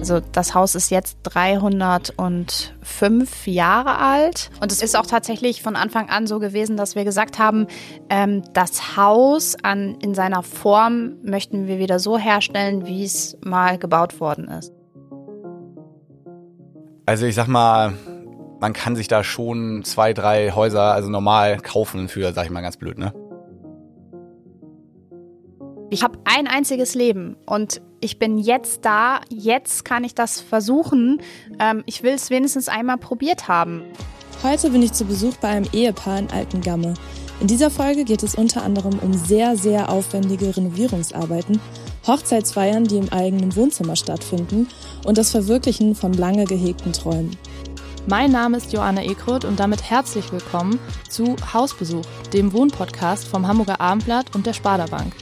Also das Haus ist jetzt 305 Jahre alt und es ist auch tatsächlich von Anfang an so gewesen, dass wir gesagt haben, ähm, das Haus an, in seiner Form möchten wir wieder so herstellen, wie es mal gebaut worden ist. Also ich sag mal, man kann sich da schon zwei, drei Häuser, also normal kaufen für, sag ich mal ganz blöd, ne? Ich habe ein einziges Leben und ich bin jetzt da, jetzt kann ich das versuchen. Ähm, ich will es wenigstens einmal probiert haben. Heute bin ich zu Besuch bei einem Ehepaar in Altengamme. In dieser Folge geht es unter anderem um sehr, sehr aufwendige Renovierungsarbeiten, Hochzeitsfeiern, die im eigenen Wohnzimmer stattfinden und das Verwirklichen von lange gehegten Träumen. Mein Name ist Joanna Ekrot und damit herzlich willkommen zu Hausbesuch, dem Wohnpodcast vom Hamburger Abendblatt und der Sparda Bank.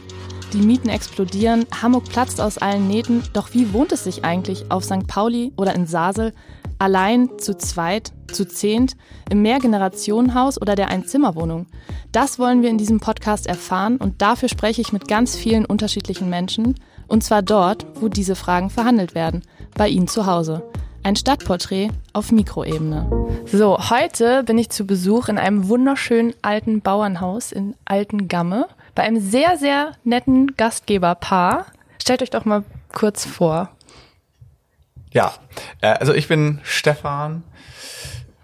Die Mieten explodieren, Hamburg platzt aus allen Nähten, doch wie wohnt es sich eigentlich auf St. Pauli oder in Sasel? Allein, zu zweit, zu zehnt, im Mehrgenerationenhaus oder der Einzimmerwohnung? Das wollen wir in diesem Podcast erfahren und dafür spreche ich mit ganz vielen unterschiedlichen Menschen und zwar dort, wo diese Fragen verhandelt werden, bei Ihnen zu Hause. Ein Stadtporträt auf Mikroebene. So, heute bin ich zu Besuch in einem wunderschönen alten Bauernhaus in Altengamme bei einem sehr, sehr netten Gastgeberpaar. Stellt euch doch mal kurz vor. Ja, äh, also ich bin Stefan,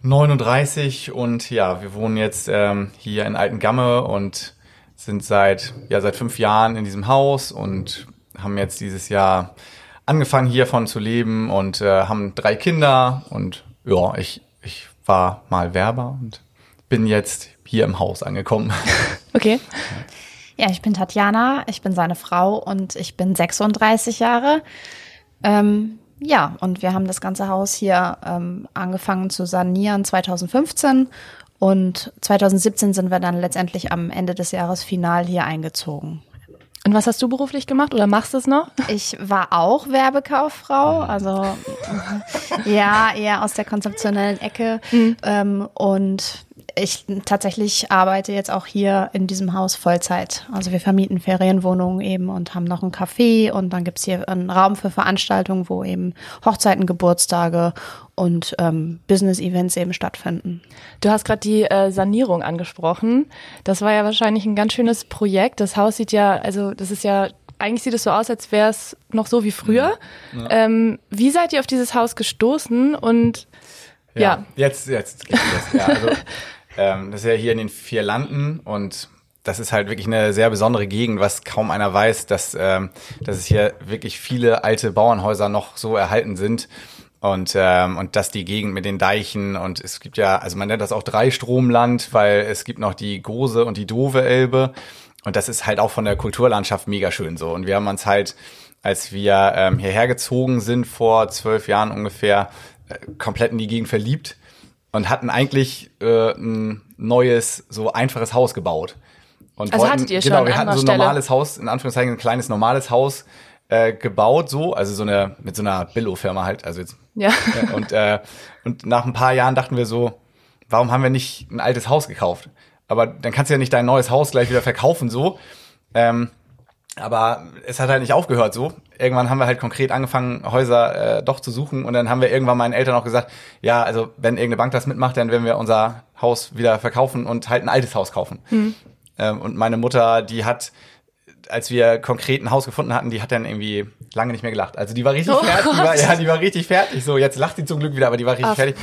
39 und ja, wir wohnen jetzt ähm, hier in Altengamme und sind seit ja seit fünf Jahren in diesem Haus und haben jetzt dieses Jahr angefangen hiervon zu leben und äh, haben drei Kinder und ja, ich ich war mal Werber und bin jetzt hier im Haus angekommen. Okay. Ja, ich bin Tatjana, ich bin seine Frau und ich bin 36 Jahre. Ähm, ja, und wir haben das ganze Haus hier ähm, angefangen zu sanieren 2015 und 2017 sind wir dann letztendlich am Ende des Jahres final hier eingezogen. Und was hast du beruflich gemacht oder machst du es noch? Ich war auch Werbekauffrau, also ja, eher aus der konzeptionellen Ecke. Mhm. Ähm, und ich tatsächlich arbeite jetzt auch hier in diesem Haus Vollzeit. Also wir vermieten Ferienwohnungen eben und haben noch ein Café und dann gibt's hier einen Raum für Veranstaltungen, wo eben Hochzeiten, Geburtstage und ähm, Business-Events eben stattfinden. Du hast gerade die äh, Sanierung angesprochen. Das war ja wahrscheinlich ein ganz schönes Projekt. Das Haus sieht ja, also das ist ja eigentlich sieht es so aus, als wäre es noch so wie früher. Ja. Ähm, wie seid ihr auf dieses Haus gestoßen und ja, ja. jetzt, jetzt geht's los. Ja, also ähm, das ist ja hier in den vier Landen und das ist halt wirklich eine sehr besondere Gegend, was kaum einer weiß, dass, ähm, dass es hier wirklich viele alte Bauernhäuser noch so erhalten sind. Und, ähm, und dass die Gegend mit den Deichen und es gibt ja, also man nennt das auch Dreistromland, weil es gibt noch die Große und die Dove Elbe. Und das ist halt auch von der Kulturlandschaft mega schön so. Und wir haben uns halt, als wir ähm, hierher gezogen sind vor zwölf Jahren ungefähr, äh, komplett in die Gegend verliebt und hatten eigentlich äh, ein neues, so einfaches Haus gebaut. Und also wollten, hattet ihr genau, schon wir hatten so ein Stelle. normales Haus, in Anführungszeichen ein kleines normales Haus äh, gebaut, so, also so eine, mit so einer Billo-Firma halt, also jetzt. Ja. ja und, äh, und nach ein paar Jahren dachten wir so, warum haben wir nicht ein altes Haus gekauft? Aber dann kannst du ja nicht dein neues Haus gleich wieder verkaufen, so. Ähm, aber es hat halt nicht aufgehört so. Irgendwann haben wir halt konkret angefangen, Häuser äh, doch zu suchen und dann haben wir irgendwann meinen Eltern auch gesagt, ja, also wenn irgendeine Bank das mitmacht, dann werden wir unser Haus wieder verkaufen und halt ein altes Haus kaufen. Mhm. Ähm, und meine Mutter, die hat, als wir konkret ein Haus gefunden hatten, die hat dann irgendwie lange nicht mehr gelacht. Also die war richtig oh, fertig, die war, ja, die war richtig fertig. So, jetzt lacht sie zum Glück wieder, aber die war richtig Ach. fertig.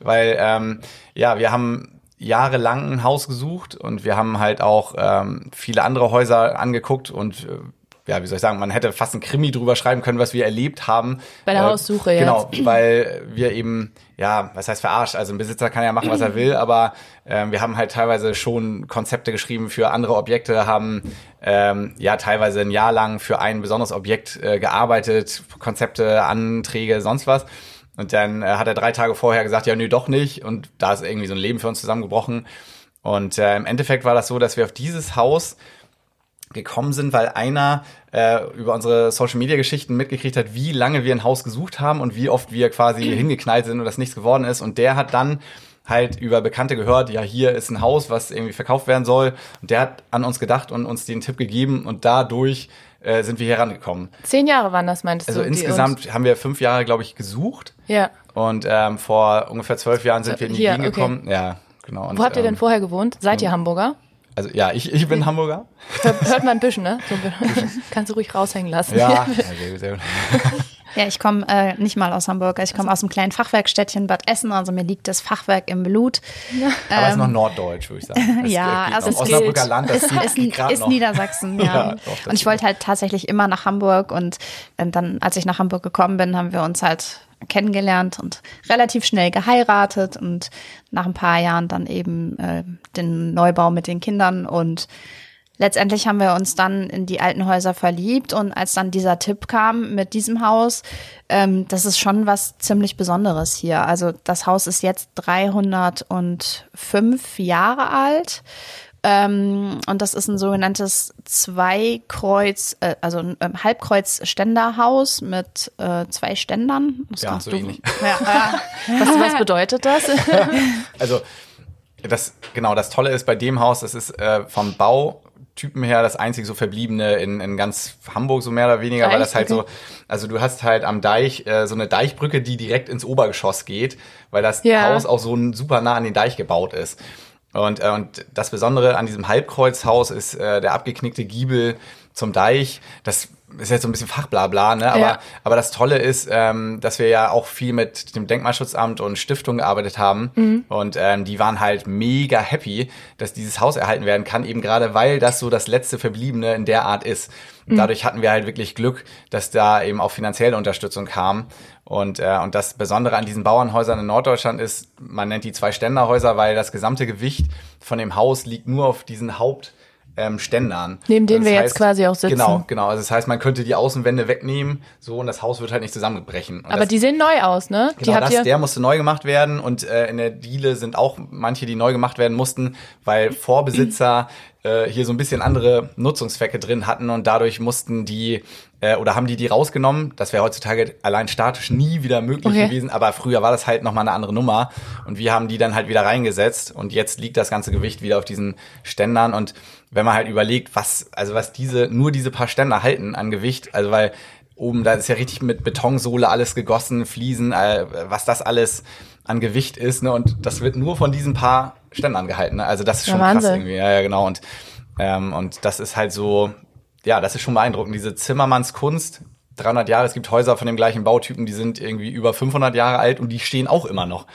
Weil, ähm, ja, wir haben jahrelang ein Haus gesucht und wir haben halt auch ähm, viele andere Häuser angeguckt und äh, ja, wie soll ich sagen, man hätte fast ein Krimi drüber schreiben können, was wir erlebt haben. Bei der Haussuche, ja. Genau, weil wir eben, ja, was heißt verarscht? Also ein Besitzer kann ja machen, was er will, aber ähm, wir haben halt teilweise schon Konzepte geschrieben für andere Objekte, haben ähm, ja teilweise ein Jahr lang für ein besonderes Objekt äh, gearbeitet, Konzepte, Anträge, sonst was. Und dann äh, hat er drei Tage vorher gesagt, ja, nö, doch nicht. Und da ist irgendwie so ein Leben für uns zusammengebrochen. Und äh, im Endeffekt war das so, dass wir auf dieses Haus gekommen sind, weil einer äh, über unsere Social Media Geschichten mitgekriegt hat, wie lange wir ein Haus gesucht haben und wie oft wir quasi hingeknallt sind und das nichts geworden ist. Und der hat dann halt über Bekannte gehört, ja, hier ist ein Haus, was irgendwie verkauft werden soll. Und der hat an uns gedacht und uns den Tipp gegeben und dadurch äh, sind wir hier rangekommen. Zehn Jahre waren das, meintest also du? Also insgesamt haben wir fünf Jahre, glaube ich, gesucht. Ja. Und ähm, vor ungefähr zwölf Jahren sind wir in die Gegend okay. gekommen. Ja, genau. Und, Wo habt ihr denn ähm, vorher gewohnt? Seid ihr Hamburger? Also ja, ich, ich bin Hamburger. Hört man ein bisschen, ne? So, kannst du ruhig raushängen lassen. Ja, sehr gut, sehr gut. Ja, ich komme äh, nicht mal aus Hamburg. Ich komme also. aus dem kleinen Fachwerkstädtchen Bad Essen. Also mir liegt das Fachwerk im Blut. Ja. Aber es ähm, ist noch Norddeutsch, würde ich sagen. Das ja, also es Osnabrücker Land, das ist, ist noch. Niedersachsen, ja. ja doch, und ich wollte halt tatsächlich immer nach Hamburg. Und dann, als ich nach Hamburg gekommen bin, haben wir uns halt kennengelernt und relativ schnell geheiratet und nach ein paar Jahren dann eben äh, den Neubau mit den Kindern und letztendlich haben wir uns dann in die alten Häuser verliebt und als dann dieser Tipp kam mit diesem Haus, ähm, das ist schon was ziemlich Besonderes hier. Also das Haus ist jetzt 305 Jahre alt ähm, und das ist ein sogenanntes Zweikreuz, äh, also ein ähm, Halbkreuz-Ständerhaus mit äh, zwei Ständern. Das ja, so du, ähnlich. Ja, äh, was, was bedeutet das? also das genau, das Tolle ist bei dem Haus, das ist äh, vom Bautypen her das einzige so verbliebene in, in ganz Hamburg so mehr oder weniger, Deich? weil das halt okay. so, also du hast halt am Deich äh, so eine Deichbrücke, die direkt ins Obergeschoss geht, weil das ja. Haus auch so super nah an den Deich gebaut ist. Und, äh, und das Besondere an diesem Halbkreuzhaus ist äh, der abgeknickte Giebel zum Deich. Das ist jetzt so ein bisschen Fachblabla, ne? Aber, ja. aber das Tolle ist, ähm, dass wir ja auch viel mit dem Denkmalschutzamt und Stiftung gearbeitet haben. Mhm. Und ähm, die waren halt mega happy, dass dieses Haus erhalten werden kann, eben gerade weil das so das letzte Verbliebene in der Art ist. Und mhm. dadurch hatten wir halt wirklich Glück, dass da eben auch finanzielle Unterstützung kam. Und, äh, und das Besondere an diesen Bauernhäusern in Norddeutschland ist, man nennt die zwei Ständerhäuser, weil das gesamte Gewicht von dem Haus liegt nur auf diesen Haupt ähm, Ständern. Neben denen wir heißt, jetzt quasi auch sitzen. Genau, genau. Also das heißt, man könnte die Außenwände wegnehmen, so und das Haus wird halt nicht zusammenbrechen. Und Aber das, die sehen neu aus, ne? Genau, das, der musste neu gemacht werden und äh, in der Diele sind auch manche, die neu gemacht werden mussten, weil Vorbesitzer äh, hier so ein bisschen andere Nutzungszwecke drin hatten und dadurch mussten die äh, oder haben die die rausgenommen. Das wäre heutzutage allein statisch nie wieder möglich okay. gewesen, aber früher war das halt nochmal eine andere Nummer und wir haben die dann halt wieder reingesetzt und jetzt liegt das ganze Gewicht wieder auf diesen Ständern und wenn man halt überlegt, was also was diese nur diese paar Ständer halten an Gewicht, also weil oben da ist ja richtig mit Betonsohle alles gegossen, Fliesen, äh, was das alles an Gewicht ist, ne? Und das wird nur von diesen paar Ständern gehalten. Ne? Also das ist schon ja, krass irgendwie. Ja, ja, genau. Und, ähm, und das ist halt so, ja, das ist schon beeindruckend. Diese Zimmermannskunst, 300 Jahre, es gibt Häuser von dem gleichen Bautypen, die sind irgendwie über 500 Jahre alt und die stehen auch immer noch.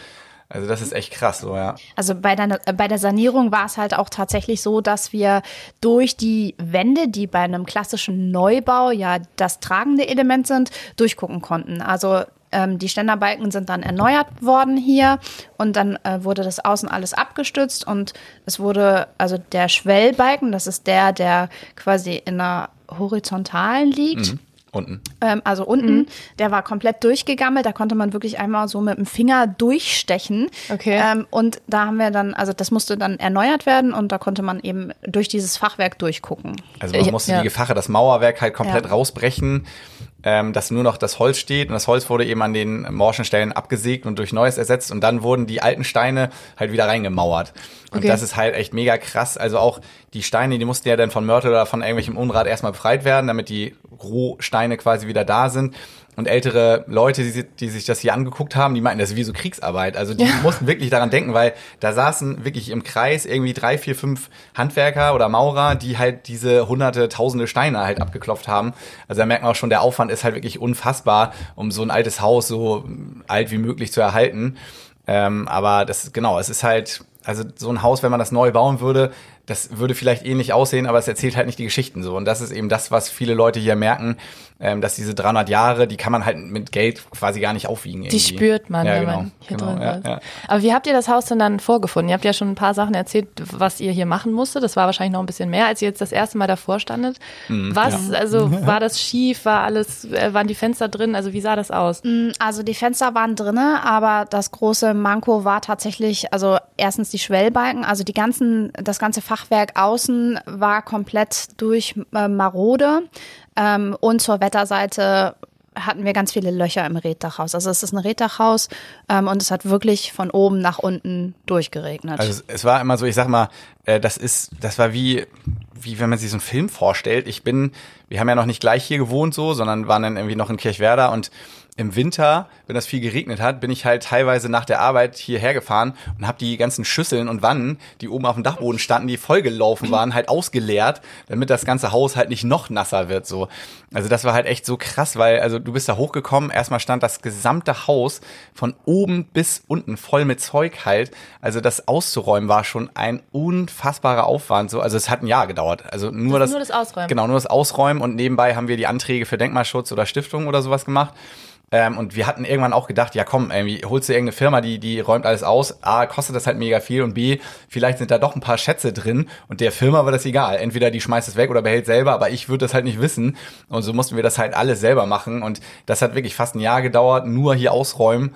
Also das ist echt krass, so ja. Also bei der, bei der Sanierung war es halt auch tatsächlich so, dass wir durch die Wände, die bei einem klassischen Neubau ja das tragende Element sind, durchgucken konnten. Also ähm, die Ständerbalken sind dann erneuert worden hier und dann äh, wurde das außen alles abgestützt und es wurde, also der Schwellbalken, das ist der, der quasi in einer horizontalen liegt. Mhm. Unten. Ähm, also unten, mhm. der war komplett durchgegammelt. Da konnte man wirklich einmal so mit dem Finger durchstechen. Okay. Ähm, und da haben wir dann, also das musste dann erneuert werden und da konnte man eben durch dieses Fachwerk durchgucken. Also man musste ja. die Gefache, das Mauerwerk halt komplett ja. rausbrechen ähm, dass nur noch das Holz steht und das Holz wurde eben an den morschen Stellen abgesägt und durch Neues ersetzt und dann wurden die alten Steine halt wieder reingemauert. Und okay. das ist halt echt mega krass. Also auch die Steine, die mussten ja dann von Mörtel oder von irgendwelchem Unrat erstmal befreit werden, damit die Rohsteine quasi wieder da sind. Und ältere Leute, die, die, sich das hier angeguckt haben, die meinten, das ist wie so Kriegsarbeit. Also die ja. mussten wirklich daran denken, weil da saßen wirklich im Kreis irgendwie drei, vier, fünf Handwerker oder Maurer, die halt diese hunderte, tausende Steine halt abgeklopft haben. Also da merkt man auch schon, der Aufwand ist halt wirklich unfassbar, um so ein altes Haus so alt wie möglich zu erhalten. Ähm, aber das genau, es ist halt, also so ein Haus, wenn man das neu bauen würde, das würde vielleicht ähnlich aussehen, aber es erzählt halt nicht die Geschichten so. Und das ist eben das, was viele Leute hier merken, ähm, dass diese 300 Jahre, die kann man halt mit Geld quasi gar nicht aufwiegen. Irgendwie. Die spürt man, ja, wenn genau, man hier genau, drin ja, ist. ja. Aber wie habt ihr das Haus denn dann vorgefunden? Ihr habt ja schon ein paar Sachen erzählt, was ihr hier machen musstet. Das war wahrscheinlich noch ein bisschen mehr, als ihr jetzt das erste Mal davor standet. Mhm, was, also war das schief, war alles, äh, waren die Fenster drin? Also wie sah das aus? Also die Fenster waren drinne, aber das große Manko war tatsächlich, also erstens die Schwellbalken, also die ganzen, das ganze Fachwerk außen war komplett durch äh, marode ähm, und zur Wetterseite hatten wir ganz viele Löcher im Reddachhaus. Also es ist ein Reddachhaus ähm, und es hat wirklich von oben nach unten durchgeregnet. Also es, war immer so, ich sag mal, äh, das ist, das war wie, wie wenn man sich so einen Film vorstellt. Ich bin, wir haben ja noch nicht gleich hier gewohnt so, sondern waren dann irgendwie noch in Kirchwerder und im Winter, wenn das viel geregnet hat, bin ich halt teilweise nach der Arbeit hierher gefahren und habe die ganzen Schüsseln und Wannen, die oben auf dem Dachboden standen, die vollgelaufen waren, halt ausgeleert, damit das ganze Haus halt nicht noch nasser wird. So, also das war halt echt so krass, weil also du bist da hochgekommen, erstmal stand das gesamte Haus von oben bis unten voll mit Zeug halt. Also das auszuräumen war schon ein unfassbarer Aufwand. So, also es hat ein Jahr gedauert. Also nur Das das, nur das Ausräumen. Genau, nur das Ausräumen und nebenbei haben wir die Anträge für Denkmalschutz oder Stiftung oder sowas gemacht. Ähm, und wir hatten irgendwann auch gedacht, ja komm, irgendwie holst du irgendeine Firma, die, die räumt alles aus. A, kostet das halt mega viel und B, vielleicht sind da doch ein paar Schätze drin und der Firma war das egal. Entweder die schmeißt es weg oder behält selber, aber ich würde das halt nicht wissen. Und so mussten wir das halt alles selber machen. Und das hat wirklich fast ein Jahr gedauert, nur hier ausräumen.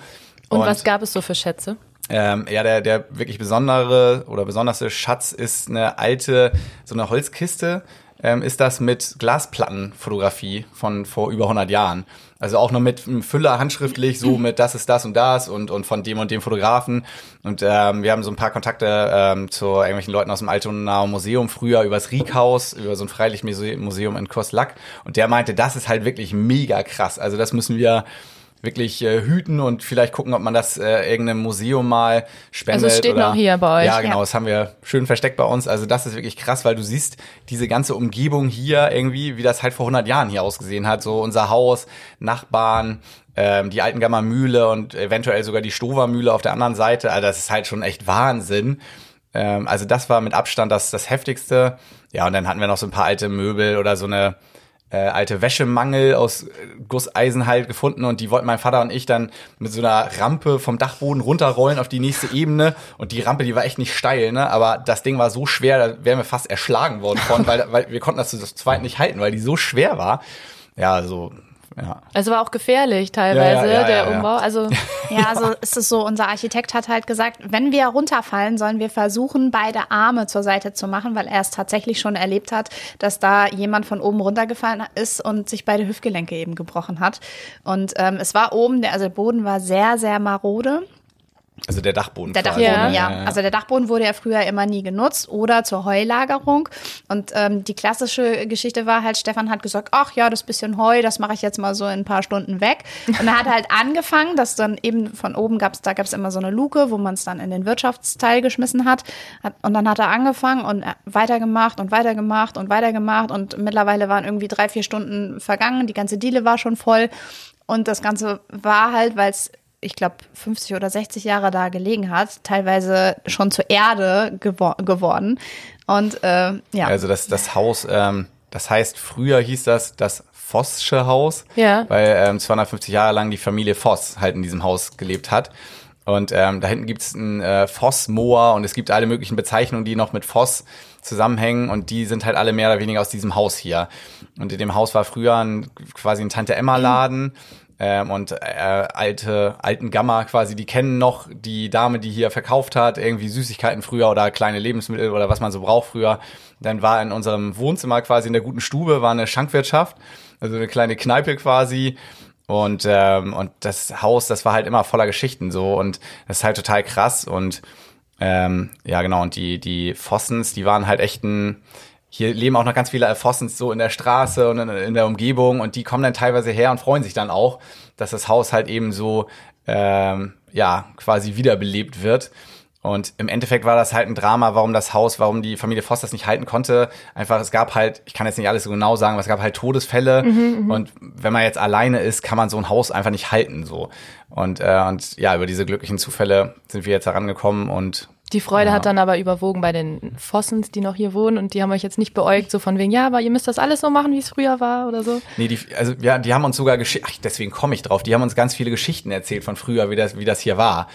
Und, was gab es so für Schätze? Ähm, ja, der, der wirklich besondere oder besonderste Schatz ist eine alte, so eine Holzkiste, ähm, ist das mit Glasplattenfotografie von vor über 100 Jahren. Also auch noch mit einem Füller handschriftlich, so mit das ist das und das und, und von dem und dem Fotografen. Und ähm, wir haben so ein paar Kontakte ähm, zu irgendwelchen Leuten aus dem Altonaer Museum früher übers Riekhaus, über so ein Freilichtmuseum in Koslack. Und der meinte, das ist halt wirklich mega krass. Also das müssen wir wirklich äh, hüten und vielleicht gucken, ob man das äh, irgendeinem Museum mal spendet. Also es steht oder, noch hier bei euch. Ja, genau, Ja. das haben wir schön versteckt bei uns. Also das ist wirklich krass, weil du siehst diese ganze Umgebung hier irgendwie, wie das halt vor 100 Jahren hier ausgesehen hat. So unser Haus, Nachbarn, ähm, die Altengammer Mühle und eventuell sogar die Stover Mühle auf der anderen Seite. Also das ist halt schon echt Wahnsinn. Ähm, also das war mit Abstand das, das Heftigste. Ja, und dann hatten wir noch so ein paar alte Möbel oder so eine äh, alte Wäschemangel aus äh, Gusseisen halt gefunden und die wollten mein Vater und ich dann mit so einer Rampe vom Dachboden runterrollen auf die nächste Ebene und die Rampe, die war echt nicht steil, ne, aber das Ding war so schwer, da wären wir fast erschlagen worden von, weil, weil wir konnten das zu zweit nicht halten, weil die so schwer war. Ja, so, ja. Also war auch gefährlich teilweise, Ja, ja, ja, der ja, ja. Umbau. Also Ja, also ist es so, unser Architekt hat halt gesagt, wenn wir runterfallen, sollen wir versuchen, beide Arme zur Seite zu machen, weil er es tatsächlich schon erlebt hat, dass da jemand von oben runtergefallen ist und sich beide Hüftgelenke eben gebrochen hat. Und ähm, es war oben, der, also der Boden war sehr, sehr marode. Also der Dachboden. Der Dachboden, ne? ja. Also der Dachboden wurde ja früher immer nie genutzt oder zur Heulagerung. Und ähm, die klassische Geschichte war halt, Stefan hat gesagt, ach ja, das bisschen Heu, das mache ich jetzt mal so in ein paar Stunden weg. Und er hat halt angefangen, dass dann eben von oben gab's, da gab's immer so eine Luke, wo man es dann in den Wirtschaftsteil geschmissen hat. Hat- Und dann hat er angefangen und äh, weitergemacht und weitergemacht und weitergemacht. Und mittlerweile waren irgendwie drei, vier Stunden vergangen. Die ganze Diele war schon voll. Und das Ganze war halt, weil es ich glaube, 50 oder 60 Jahre da gelegen hat, teilweise schon zur Erde gewor geworden. Und äh, ja, Also das, das Haus, ähm, das heißt, früher hieß das das Voss'sche Haus, Ja. weil ähm, 250 Jahre lang die Familie Voss halt in diesem Haus gelebt hat. Und ähm, da hinten gibt's ein äh, Voss-Moor und es gibt alle möglichen Bezeichnungen, die noch mit Voss zusammenhängen und die sind halt alle mehr oder weniger aus diesem Haus hier. Und in dem Haus war früher ein, quasi ein Tante-Emma-Laden. Ähm, und äh, alte, alten Gamma quasi, die kennen noch die Dame, die hier verkauft hat, irgendwie Süßigkeiten früher oder kleine Lebensmittel oder was man so braucht früher. Dann war in unserem Wohnzimmer quasi in der guten Stube war eine Schankwirtschaft, also eine kleine Kneipe quasi. Und, ähm, und das Haus, das war halt immer voller Geschichten so und das ist halt total krass und ähm, ja genau und die die Fossens, die waren halt echt ein hier leben auch noch ganz viele Fossens so in der Straße und in, der Umgebung und die kommen dann teilweise her und freuen sich dann auch, dass das Haus halt eben so ähm, ja quasi wiederbelebt wird. Und im Endeffekt war das halt ein Drama, warum das Haus, warum die Familie Voss das nicht halten konnte. Einfach, es gab halt, ich kann jetzt nicht alles so genau sagen, aber es gab halt Todesfälle. und wenn man jetzt alleine ist, kann man so ein Haus einfach nicht halten. so Und, äh, und ja, über diese glücklichen Zufälle sind wir jetzt herangekommen und Die Freude Ja. hat dann aber überwogen bei den Fossens, die noch hier wohnen und die haben euch jetzt nicht beäugt, so von wegen, ja, aber ihr müsst das alles so machen, wie es früher war oder so. Nee, die, also ja, die haben uns sogar Geschichten, deswegen komme ich drauf, die haben uns ganz viele Geschichten erzählt von früher, wie das, wie das hier war.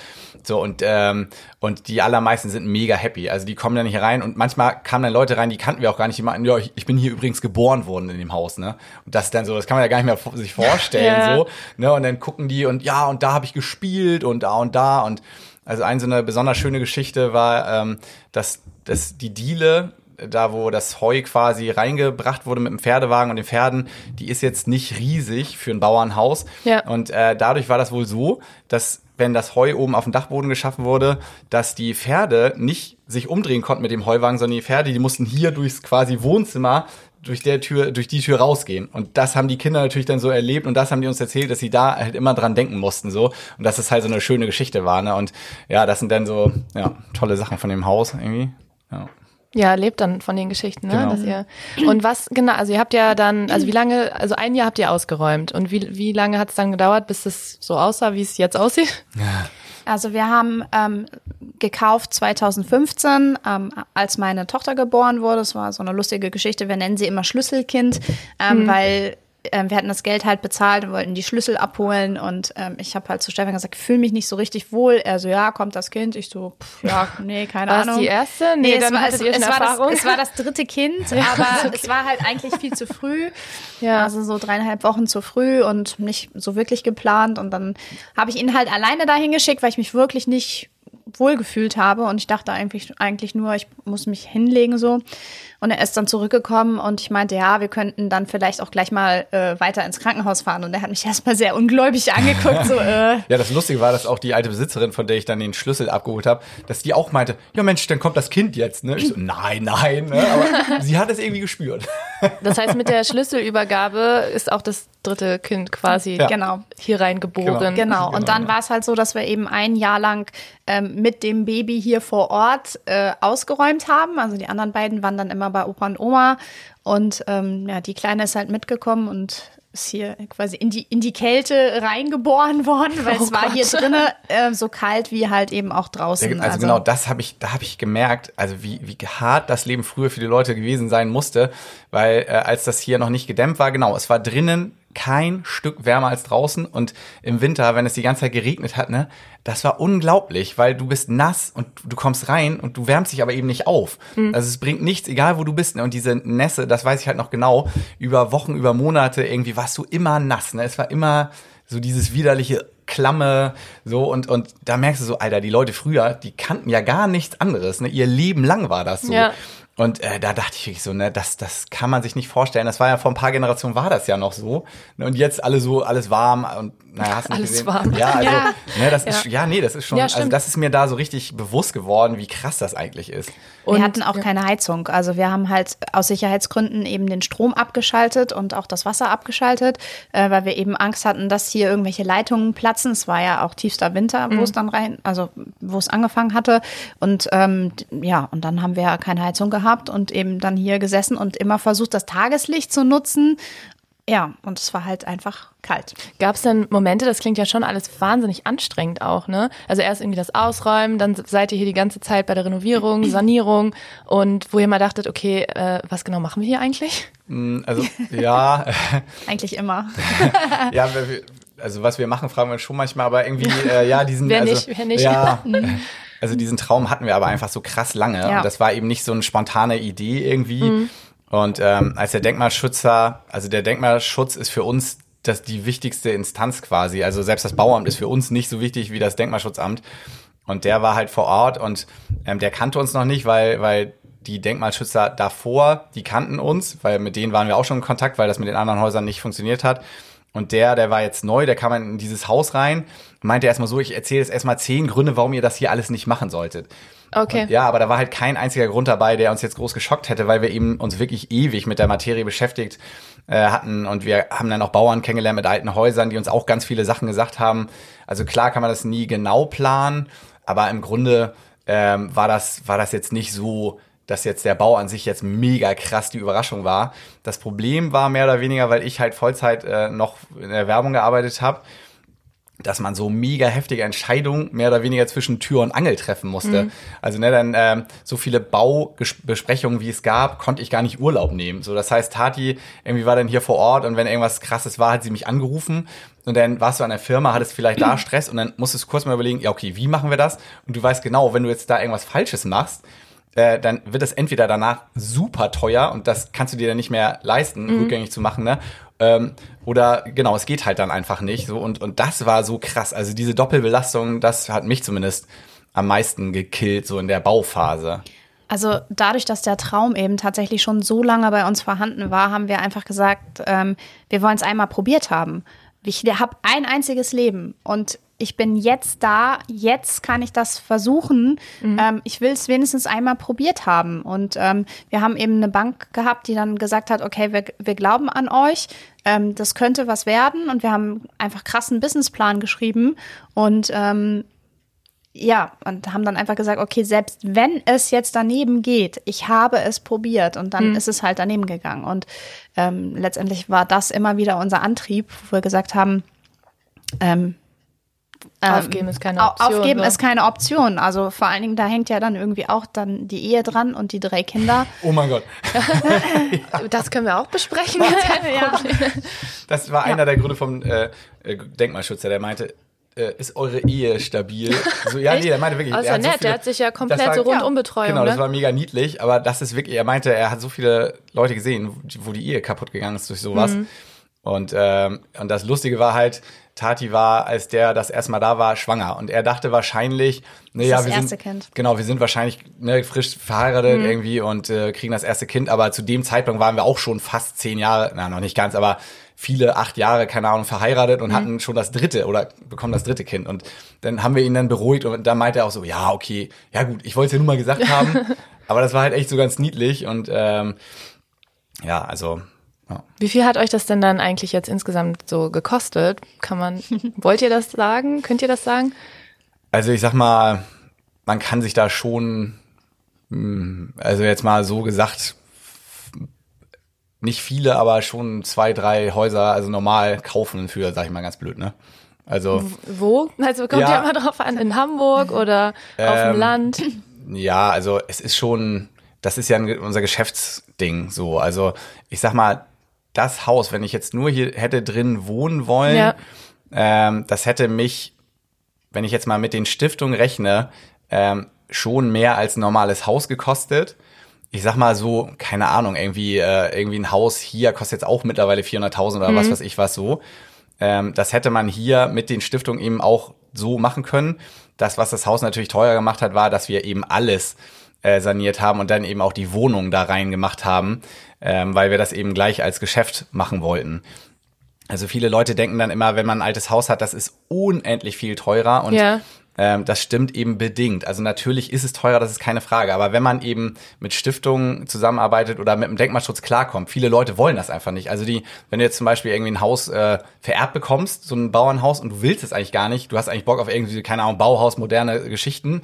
So, und, ähm, und die allermeisten sind mega happy. Also die kommen da nicht rein und manchmal kamen dann Leute rein, die kannten wir auch gar nicht, die meinten, ja, ich, ich bin hier übrigens geboren worden in dem Haus, ne? Und das ist dann so, das kann man ja gar nicht mehr sich vorstellen, Ja. so, ne? Und dann gucken die und ja, und da habe ich gespielt und da und da und also eine so eine besonders schöne Geschichte war, ähm, dass, dass die Diele, da wo das Heu quasi reingebracht wurde mit dem Pferdewagen und den Pferden, die ist jetzt nicht riesig für ein Bauernhaus. Ja. Und äh, dadurch war das wohl so, dass wenn das Heu oben auf dem Dachboden geschaffen wurde, dass die Pferde nicht sich umdrehen konnten mit dem Heuwagen, sondern die Pferde, die mussten hier durchs quasi Wohnzimmer durch der Tür, durch die Tür rausgehen. Und das haben die Kinder natürlich dann so erlebt und das haben die uns erzählt, dass sie da halt immer dran denken mussten so und dass es halt so eine schöne Geschichte war. Ne? Und ja, das sind dann so ja tolle Sachen von dem Haus irgendwie. Ja. Ja, lebt dann von den Geschichten, ne? Genau. Dass ihr und was genau? Also ihr habt ja dann, also wie lange? Also ein Jahr habt ihr ausgeräumt und wie wie lange hat es dann gedauert, bis es so aussah, wie es jetzt aussieht? Also wir haben ähm, gekauft 2015, ähm, als meine Tochter geboren wurde. Das war so eine lustige Geschichte. Wir nennen sie immer Schlüsselkind, ähm, weil ähm, wir hatten das Geld halt bezahlt und wollten die Schlüssel abholen. Und ähm, ich habe halt zu Stefan gesagt, ich fühle mich nicht so richtig wohl. Er so, ja, kommt das Kind? Ich so, pff, ja, nee, keine War Ahnung. die erste? Nee, Nee, dann es, war, es, es, war das, es war das dritte Kind, aber es war halt eigentlich viel zu früh. Ja. Also so dreieinhalb Wochen zu früh und nicht so wirklich geplant. Und dann habe ich ihn halt alleine dahin geschickt, weil ich mich wirklich nicht wohlgefühlt habe und ich dachte eigentlich, eigentlich nur, ich muss mich hinlegen so. Und er ist dann zurückgekommen und ich meinte, ja, wir könnten dann vielleicht auch gleich mal äh, weiter ins Krankenhaus fahren. Und er hat mich erstmal sehr ungläubig angeguckt, so, äh, Ja, das Lustige war, dass auch die alte Besitzerin, von der ich dann den Schlüssel abgeholt habe, dass die auch meinte, ja Mensch, dann kommt das Kind jetzt. Ne? Ich so, nein, nein. Ne? Aber sie hat es irgendwie gespürt. Das heißt, mit der Schlüsselübergabe ist auch das dritte Kind quasi Ja. genau. hier reingeboren. Genau. Und Genau, dann war es halt so, dass wir eben ein Jahr lang ähm, mit dem Baby hier vor Ort äh, ausgeräumt haben. Also die anderen beiden waren dann immer bei Opa und Oma. Und ähm, ja, die Kleine ist halt mitgekommen und ist hier quasi in die, in die Kälte reingeboren worden, weil Oh es war hier Gott. drinnen äh, so kalt wie halt eben auch draußen. Ja, also, genau, das habe ich, da habe ich gemerkt, also wie, wie hart das Leben früher für die Leute gewesen sein musste, weil äh, als das hier noch nicht gedämmt war, genau, es war drinnen kein Stück wärmer als draußen und im Winter, wenn es die ganze Zeit geregnet hat, ne, das war unglaublich, weil du bist nass und du kommst rein und du wärmst dich aber eben nicht auf. Also es bringt nichts, egal wo du bist. Ne? Und diese Nässe, das weiß ich halt noch genau, über Wochen, über Monate irgendwie warst du immer nass. Ne? Es war immer so dieses widerliche Klamme, so und und da merkst du so, Alter, die Leute früher, die kannten ja gar nichts anderes, ne? Ihr Leben lang war das so. Ja. Und äh, da dachte ich wirklich so, ne, das, das kann man sich nicht vorstellen. Das war ja vor ein paar Generationen war das ja noch so. Und jetzt alle so, alles warm und naja, hast du Alles gesehen? warm. Ja, also, Ja. ne, das ist, ja, nee, das ist schon, Ja, also das ist mir da so richtig bewusst geworden, wie krass das eigentlich ist. wir hatten auch keine Heizung. Also wir haben halt aus Sicherheitsgründen eben den Strom abgeschaltet und auch das Wasser abgeschaltet, äh, weil wir eben Angst hatten, dass hier irgendwelche Leitungen platzen. Es war ja auch tiefster Winter, wo es dann rein, also wo es angefangen hatte. Und ähm, ja, und dann haben wir keine Heizung gehabt und eben dann hier gesessen und immer versucht, das Tageslicht zu nutzen. Ja, und es war halt einfach kalt. Gab es denn Momente, das klingt ja schon alles wahnsinnig anstrengend auch, ne? Also erst irgendwie das Ausräumen, dann seid ihr hier die ganze Zeit bei der Renovierung, Sanierung und wo ihr mal dachtet, okay, äh, was genau machen wir hier eigentlich? Mm, Also, ja, Eigentlich immer. ja, also was wir machen, fragen wir uns schon manchmal, aber irgendwie, äh, ja, diesen, Wer also, nicht, wer nicht. ja, also diesen Traum hatten wir aber einfach so krass lange Ja. und das war eben nicht so eine spontane Idee irgendwie. Und ähm, als der Denkmalschützer, also der Denkmalschutz ist für uns das die wichtigste Instanz quasi. Also selbst das Bauamt ist für uns nicht so wichtig wie das Denkmalschutzamt. Und der war halt vor Ort und ähm, der kannte uns noch nicht, weil, weil die Denkmalschützer davor, die kannten uns, weil mit denen waren wir auch schon in Kontakt, weil das mit den anderen Häusern nicht funktioniert hat. Und der, der war jetzt neu, der kam in dieses Haus rein meinte erstmal so, ich erzähle jetzt erstmal zehn Gründe, warum ihr das hier alles nicht machen solltet. Okay. Und ja, aber da war halt kein einziger Grund dabei, der uns jetzt groß geschockt hätte, weil wir eben uns wirklich ewig mit der Materie beschäftigt äh, hatten und wir haben dann auch Bauern kennengelernt mit alten Häusern, die uns auch ganz viele Sachen gesagt haben. Also klar kann man das nie genau planen, aber im Grunde ähm, war das war das jetzt nicht so, dass jetzt der Bau an sich jetzt mega krass die Überraschung war. Das Problem war mehr oder weniger, weil ich halt Vollzeit äh, noch in der Werbung gearbeitet habe dass man so mega heftige Entscheidungen mehr oder weniger zwischen Tür und Angel treffen musste. Mhm. Also ne, dann ähm, so viele Baubesprechungen, wie es gab, konnte ich gar nicht Urlaub nehmen. So, das heißt, Tati irgendwie war dann hier vor Ort und wenn irgendwas Krasses war, hat sie mich angerufen und dann warst du an der Firma, hattest vielleicht da Stress und dann musstest du kurz mal überlegen, ja okay, wie machen wir das? Und du weißt genau, wenn du jetzt da irgendwas Falsches machst, äh, dann wird es entweder danach super teuer und das kannst du dir dann nicht mehr leisten, mhm. rückgängig zu machen, ne? Ähm, oder genau, es geht halt dann einfach nicht. So und und das war so krass. Also diese Doppelbelastung, das hat mich zumindest am meisten gekillt so in der Bauphase. Also dadurch, dass der Traum eben tatsächlich schon so lange bei uns vorhanden war, haben wir einfach gesagt, ähm, wir wollen es einmal probiert haben. Ich habe ein einziges Leben und ich bin jetzt da, jetzt kann ich das versuchen. Mhm. Ähm, ich will es wenigstens einmal probiert haben. Und ähm, wir haben eben eine Bank gehabt, die dann gesagt hat, okay, wir, wir glauben an euch, ähm, das könnte was werden. Und wir haben einfach krassen Businessplan geschrieben und ähm, ja, und haben dann einfach gesagt, okay, selbst wenn es jetzt daneben geht, ich habe es probiert und dann mhm. ist es halt daneben gegangen. Und ähm, letztendlich war das immer wieder unser Antrieb, wo wir gesagt haben, ähm, ähm, aufgeben ist keine Option. Aufgeben so. ist keine Option. Also vor allen Dingen, da hängt ja dann irgendwie auch dann die Ehe dran und die drei Kinder. Oh mein Gott. das können wir auch besprechen. ja. Das war einer der Gründe vom äh, äh, Denkmalschützer, der meinte, äh, ist eure Ehe stabil? So, ja, nee, der meinte wirklich. Also er nett, so viele, der hat sich ja komplett war, so Rundumbetreuung. Genau, ne? das war mega niedlich, aber das ist wirklich, er meinte, er hat so viele Leute gesehen, wo die Ehe kaputt gegangen ist durch sowas. Mhm. Und, ähm, und das Lustige war halt, Tati war, als der das erstmal da war, schwanger. Und er dachte wahrscheinlich, ne, ja, wir sind, kind. genau, wir sind wahrscheinlich ne, frisch verheiratet mhm. irgendwie und äh, kriegen das erste Kind. Aber zu dem Zeitpunkt waren wir auch schon fast zehn Jahre, na, noch nicht ganz, aber viele, acht Jahre, keine Ahnung, verheiratet und mhm. hatten schon das dritte oder bekommen das dritte Kind. Und dann haben wir ihn dann beruhigt und dann meinte er auch so, ja, okay, ja gut, ich wollte es ja nur mal gesagt haben. aber das war halt echt so ganz niedlich und ähm, ja, also ja. Wie viel hat euch das denn dann eigentlich jetzt insgesamt so gekostet? Kann man, wollt ihr das sagen? Könnt ihr das sagen? Also ich sag mal, man kann sich da schon, hm, also jetzt mal so gesagt, nicht viele, aber schon zwei, drei Häuser, also normal kaufen für, sag ich mal ganz blöd, ne? Also. Wo? Also kommt ja, ja immer drauf an, in Hamburg oder ähm, auf dem ähm, Land? Ja, also es ist schon, das ist ja unser Geschäftsding so. Also ich sag mal, das Haus, wenn ich jetzt nur hier hätte drin wohnen wollen, ja. ähm, das hätte mich, wenn ich jetzt mal mit den Stiftungen rechne, ähm, schon mehr als ein normales Haus gekostet. Ich sag mal so, keine Ahnung, irgendwie, äh, irgendwie ein Haus hier kostet jetzt auch mittlerweile 400.000 oder mhm. was weiß ich was so. Ähm, das hätte man hier mit den Stiftungen eben auch so machen können. Das, was das Haus natürlich teuer gemacht hat, war, dass wir eben alles äh, saniert haben und dann eben auch die Wohnung da rein gemacht haben, ähm, weil wir das eben gleich als Geschäft machen wollten. Also viele Leute denken dann immer, wenn man ein altes Haus hat, das ist unendlich viel teurer und ja. ähm, das stimmt eben bedingt. Also natürlich ist es teurer, das ist keine Frage. Aber wenn man eben mit Stiftungen zusammenarbeitet oder mit dem Denkmalschutz klarkommt, viele Leute wollen das einfach nicht. Also die, wenn du jetzt zum Beispiel irgendwie ein Haus äh, vererbt bekommst, so ein Bauernhaus und du willst es eigentlich gar nicht, du hast eigentlich Bock auf irgendwie, keine Ahnung, Bauhaus, moderne Geschichten,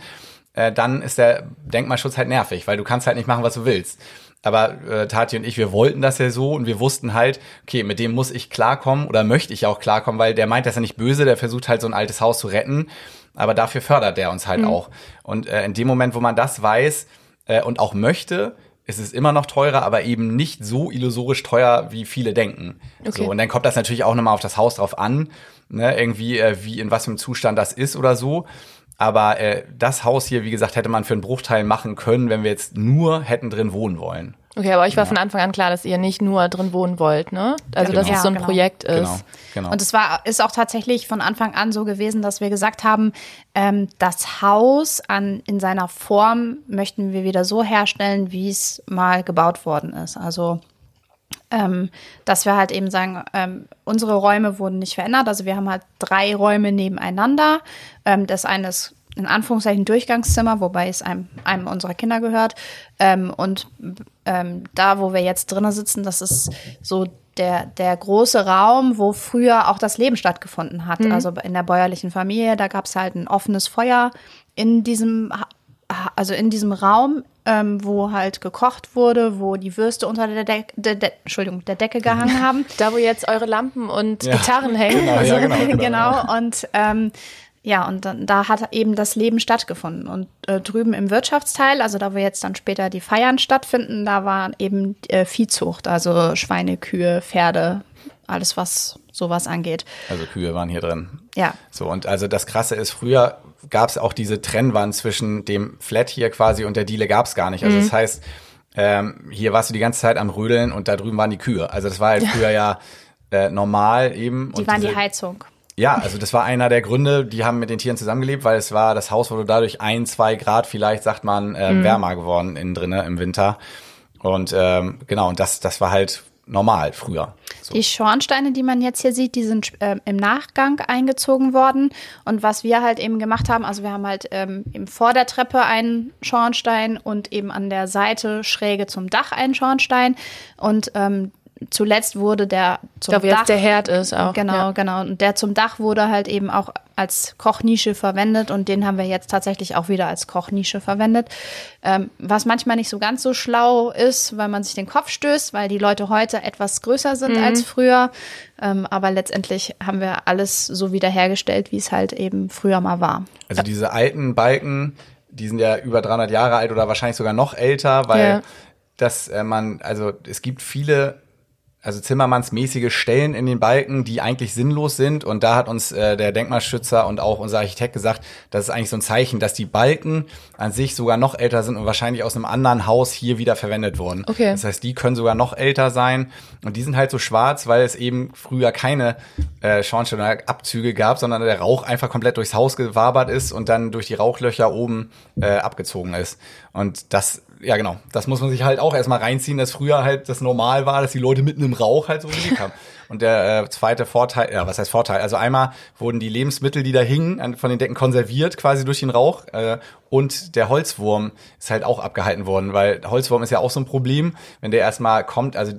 äh, dann ist der Denkmalschutz halt nervig, weil du kannst halt nicht machen, was du willst. Aber äh, Tati und ich, wir wollten das ja so und wir wussten halt, okay, mit dem muss ich klarkommen oder möchte ich auch klarkommen, weil der meint das ja nicht böse, der versucht halt so ein altes Haus zu retten, aber dafür fördert der uns halt mhm. auch. Und äh, in dem Moment, wo man das weiß äh, und auch möchte, ist es immer noch teurer, aber eben nicht so illusorisch teuer, wie viele denken. Okay. So, und dann kommt das natürlich auch nochmal auf das Haus drauf an, ne, irgendwie, äh, wie in was für einem Zustand das ist oder so. Aber äh, das Haus hier, wie gesagt, hätte man für einen Bruchteil machen können, wenn wir jetzt nur hätten drin wohnen wollen. Okay, aber euch war ja. von Anfang an klar, dass ihr nicht nur drin wohnen wollt, ne? Also, ja, dass genau. es so ein genau. Projekt ist. Genau, genau. Und es war, ist auch tatsächlich von Anfang an so gewesen, dass wir gesagt haben, ähm, das Haus an, in seiner Form möchten wir wieder so herstellen, wie es mal gebaut worden ist. Also, ähm, dass wir halt eben sagen, ähm, unsere Räume wurden nicht verändert. Also wir haben halt drei Räume nebeneinander. Ähm, das eine ist in Anführungszeichen Durchgangszimmer, wobei es einem, einem unserer Kinder gehört. Ähm, und ähm, da, wo wir jetzt drinnen sitzen, das ist so der, der große Raum, wo früher auch das Leben stattgefunden hat. Mhm. Also in der bäuerlichen Familie, da gab es halt ein offenes Feuer in diesem, also in diesem Raum ähm, wo halt gekocht wurde, wo die Würste unter der, De de de Entschuldigung, der Decke gehangen haben. Da, wo jetzt eure Lampen und Ja. Gitarren hängen. Genau, Also, ja, genau, genau. genau. Und ähm, ja, und dann, da hat eben das Leben stattgefunden. Und äh, drüben im Wirtschaftsteil, also da wo jetzt dann später die Feiern stattfinden, da war eben äh, Viehzucht, also Schweine, Kühe, Pferde, alles was sowas angeht. Also Kühe waren hier drin. Ja. So, und also das Krasse ist, früher gab es auch diese Trennwand zwischen dem Flat hier quasi und der Diele gab es gar nicht. Mhm. Also das heißt, ähm, hier warst du die ganze Zeit am Rödeln und da drüben waren die Kühe. Also das war halt früher ja äh, normal eben. Die und waren diese, die Heizung. Ja, also das war einer der Gründe, die haben mit den Tieren zusammengelebt, weil es war, das Haus wurde dadurch ein, zwei Grad vielleicht, sagt man, äh, Mhm. wärmer geworden innen drinne im Winter. Und ähm, genau, und das, das war halt normal früher. So. Die Schornsteine, die man jetzt hier sieht, die sind ähm, im Nachgang eingezogen worden. Und was wir halt eben gemacht haben, also wir haben halt ähm, eben vor der Treppe einen Schornstein und eben an der Seite schräge zum Dach einen Schornstein. Und ähm, zuletzt wurde der zum Da, wo Dach jetzt der Herd ist auch. Genau, Ja. genau. Und der zum Dach wurde halt eben auch als Kochnische verwendet und den haben wir jetzt tatsächlich auch wieder als Kochnische verwendet. Ähm, was manchmal nicht so ganz so schlau ist, weil man sich den Kopf stößt, weil die Leute heute etwas größer sind Mhm. als früher. Ähm, aber letztendlich haben wir alles so wiederhergestellt, wie es halt eben früher mal war. Also diese alten Balken, die sind ja über 300 Jahre alt oder wahrscheinlich sogar noch älter, weil Ja. das äh, man, also es gibt viele, also Zimmermannsmäßige Stellen in den Balken, die eigentlich sinnlos sind. Und da hat uns äh, der Denkmalschützer und auch unser Architekt gesagt, das ist eigentlich so ein Zeichen, dass die Balken an sich sogar noch älter sind und wahrscheinlich aus einem anderen Haus hier wieder verwendet wurden. Okay. Das heißt, die können sogar noch älter sein. Und die sind halt so schwarz, weil es eben früher keine äh, Schornsteinabzüge gab, sondern der Rauch einfach komplett durchs Haus gewabert ist und dann durch die Rauchlöcher oben äh, abgezogen ist. Und das, ja genau, das muss man sich halt auch erstmal reinziehen, dass früher halt das normal war, dass die Leute mitten im Rauch halt so gelebt haben. Und der äh, zweite Vorteil, ja, was heißt Vorteil? Also einmal wurden die Lebensmittel, die da hingen, an- von den Decken konserviert, quasi durch den Rauch. Äh, und der Holzwurm ist halt auch abgehalten worden, weil Holzwurm ist ja auch so ein Problem, wenn der erstmal kommt, also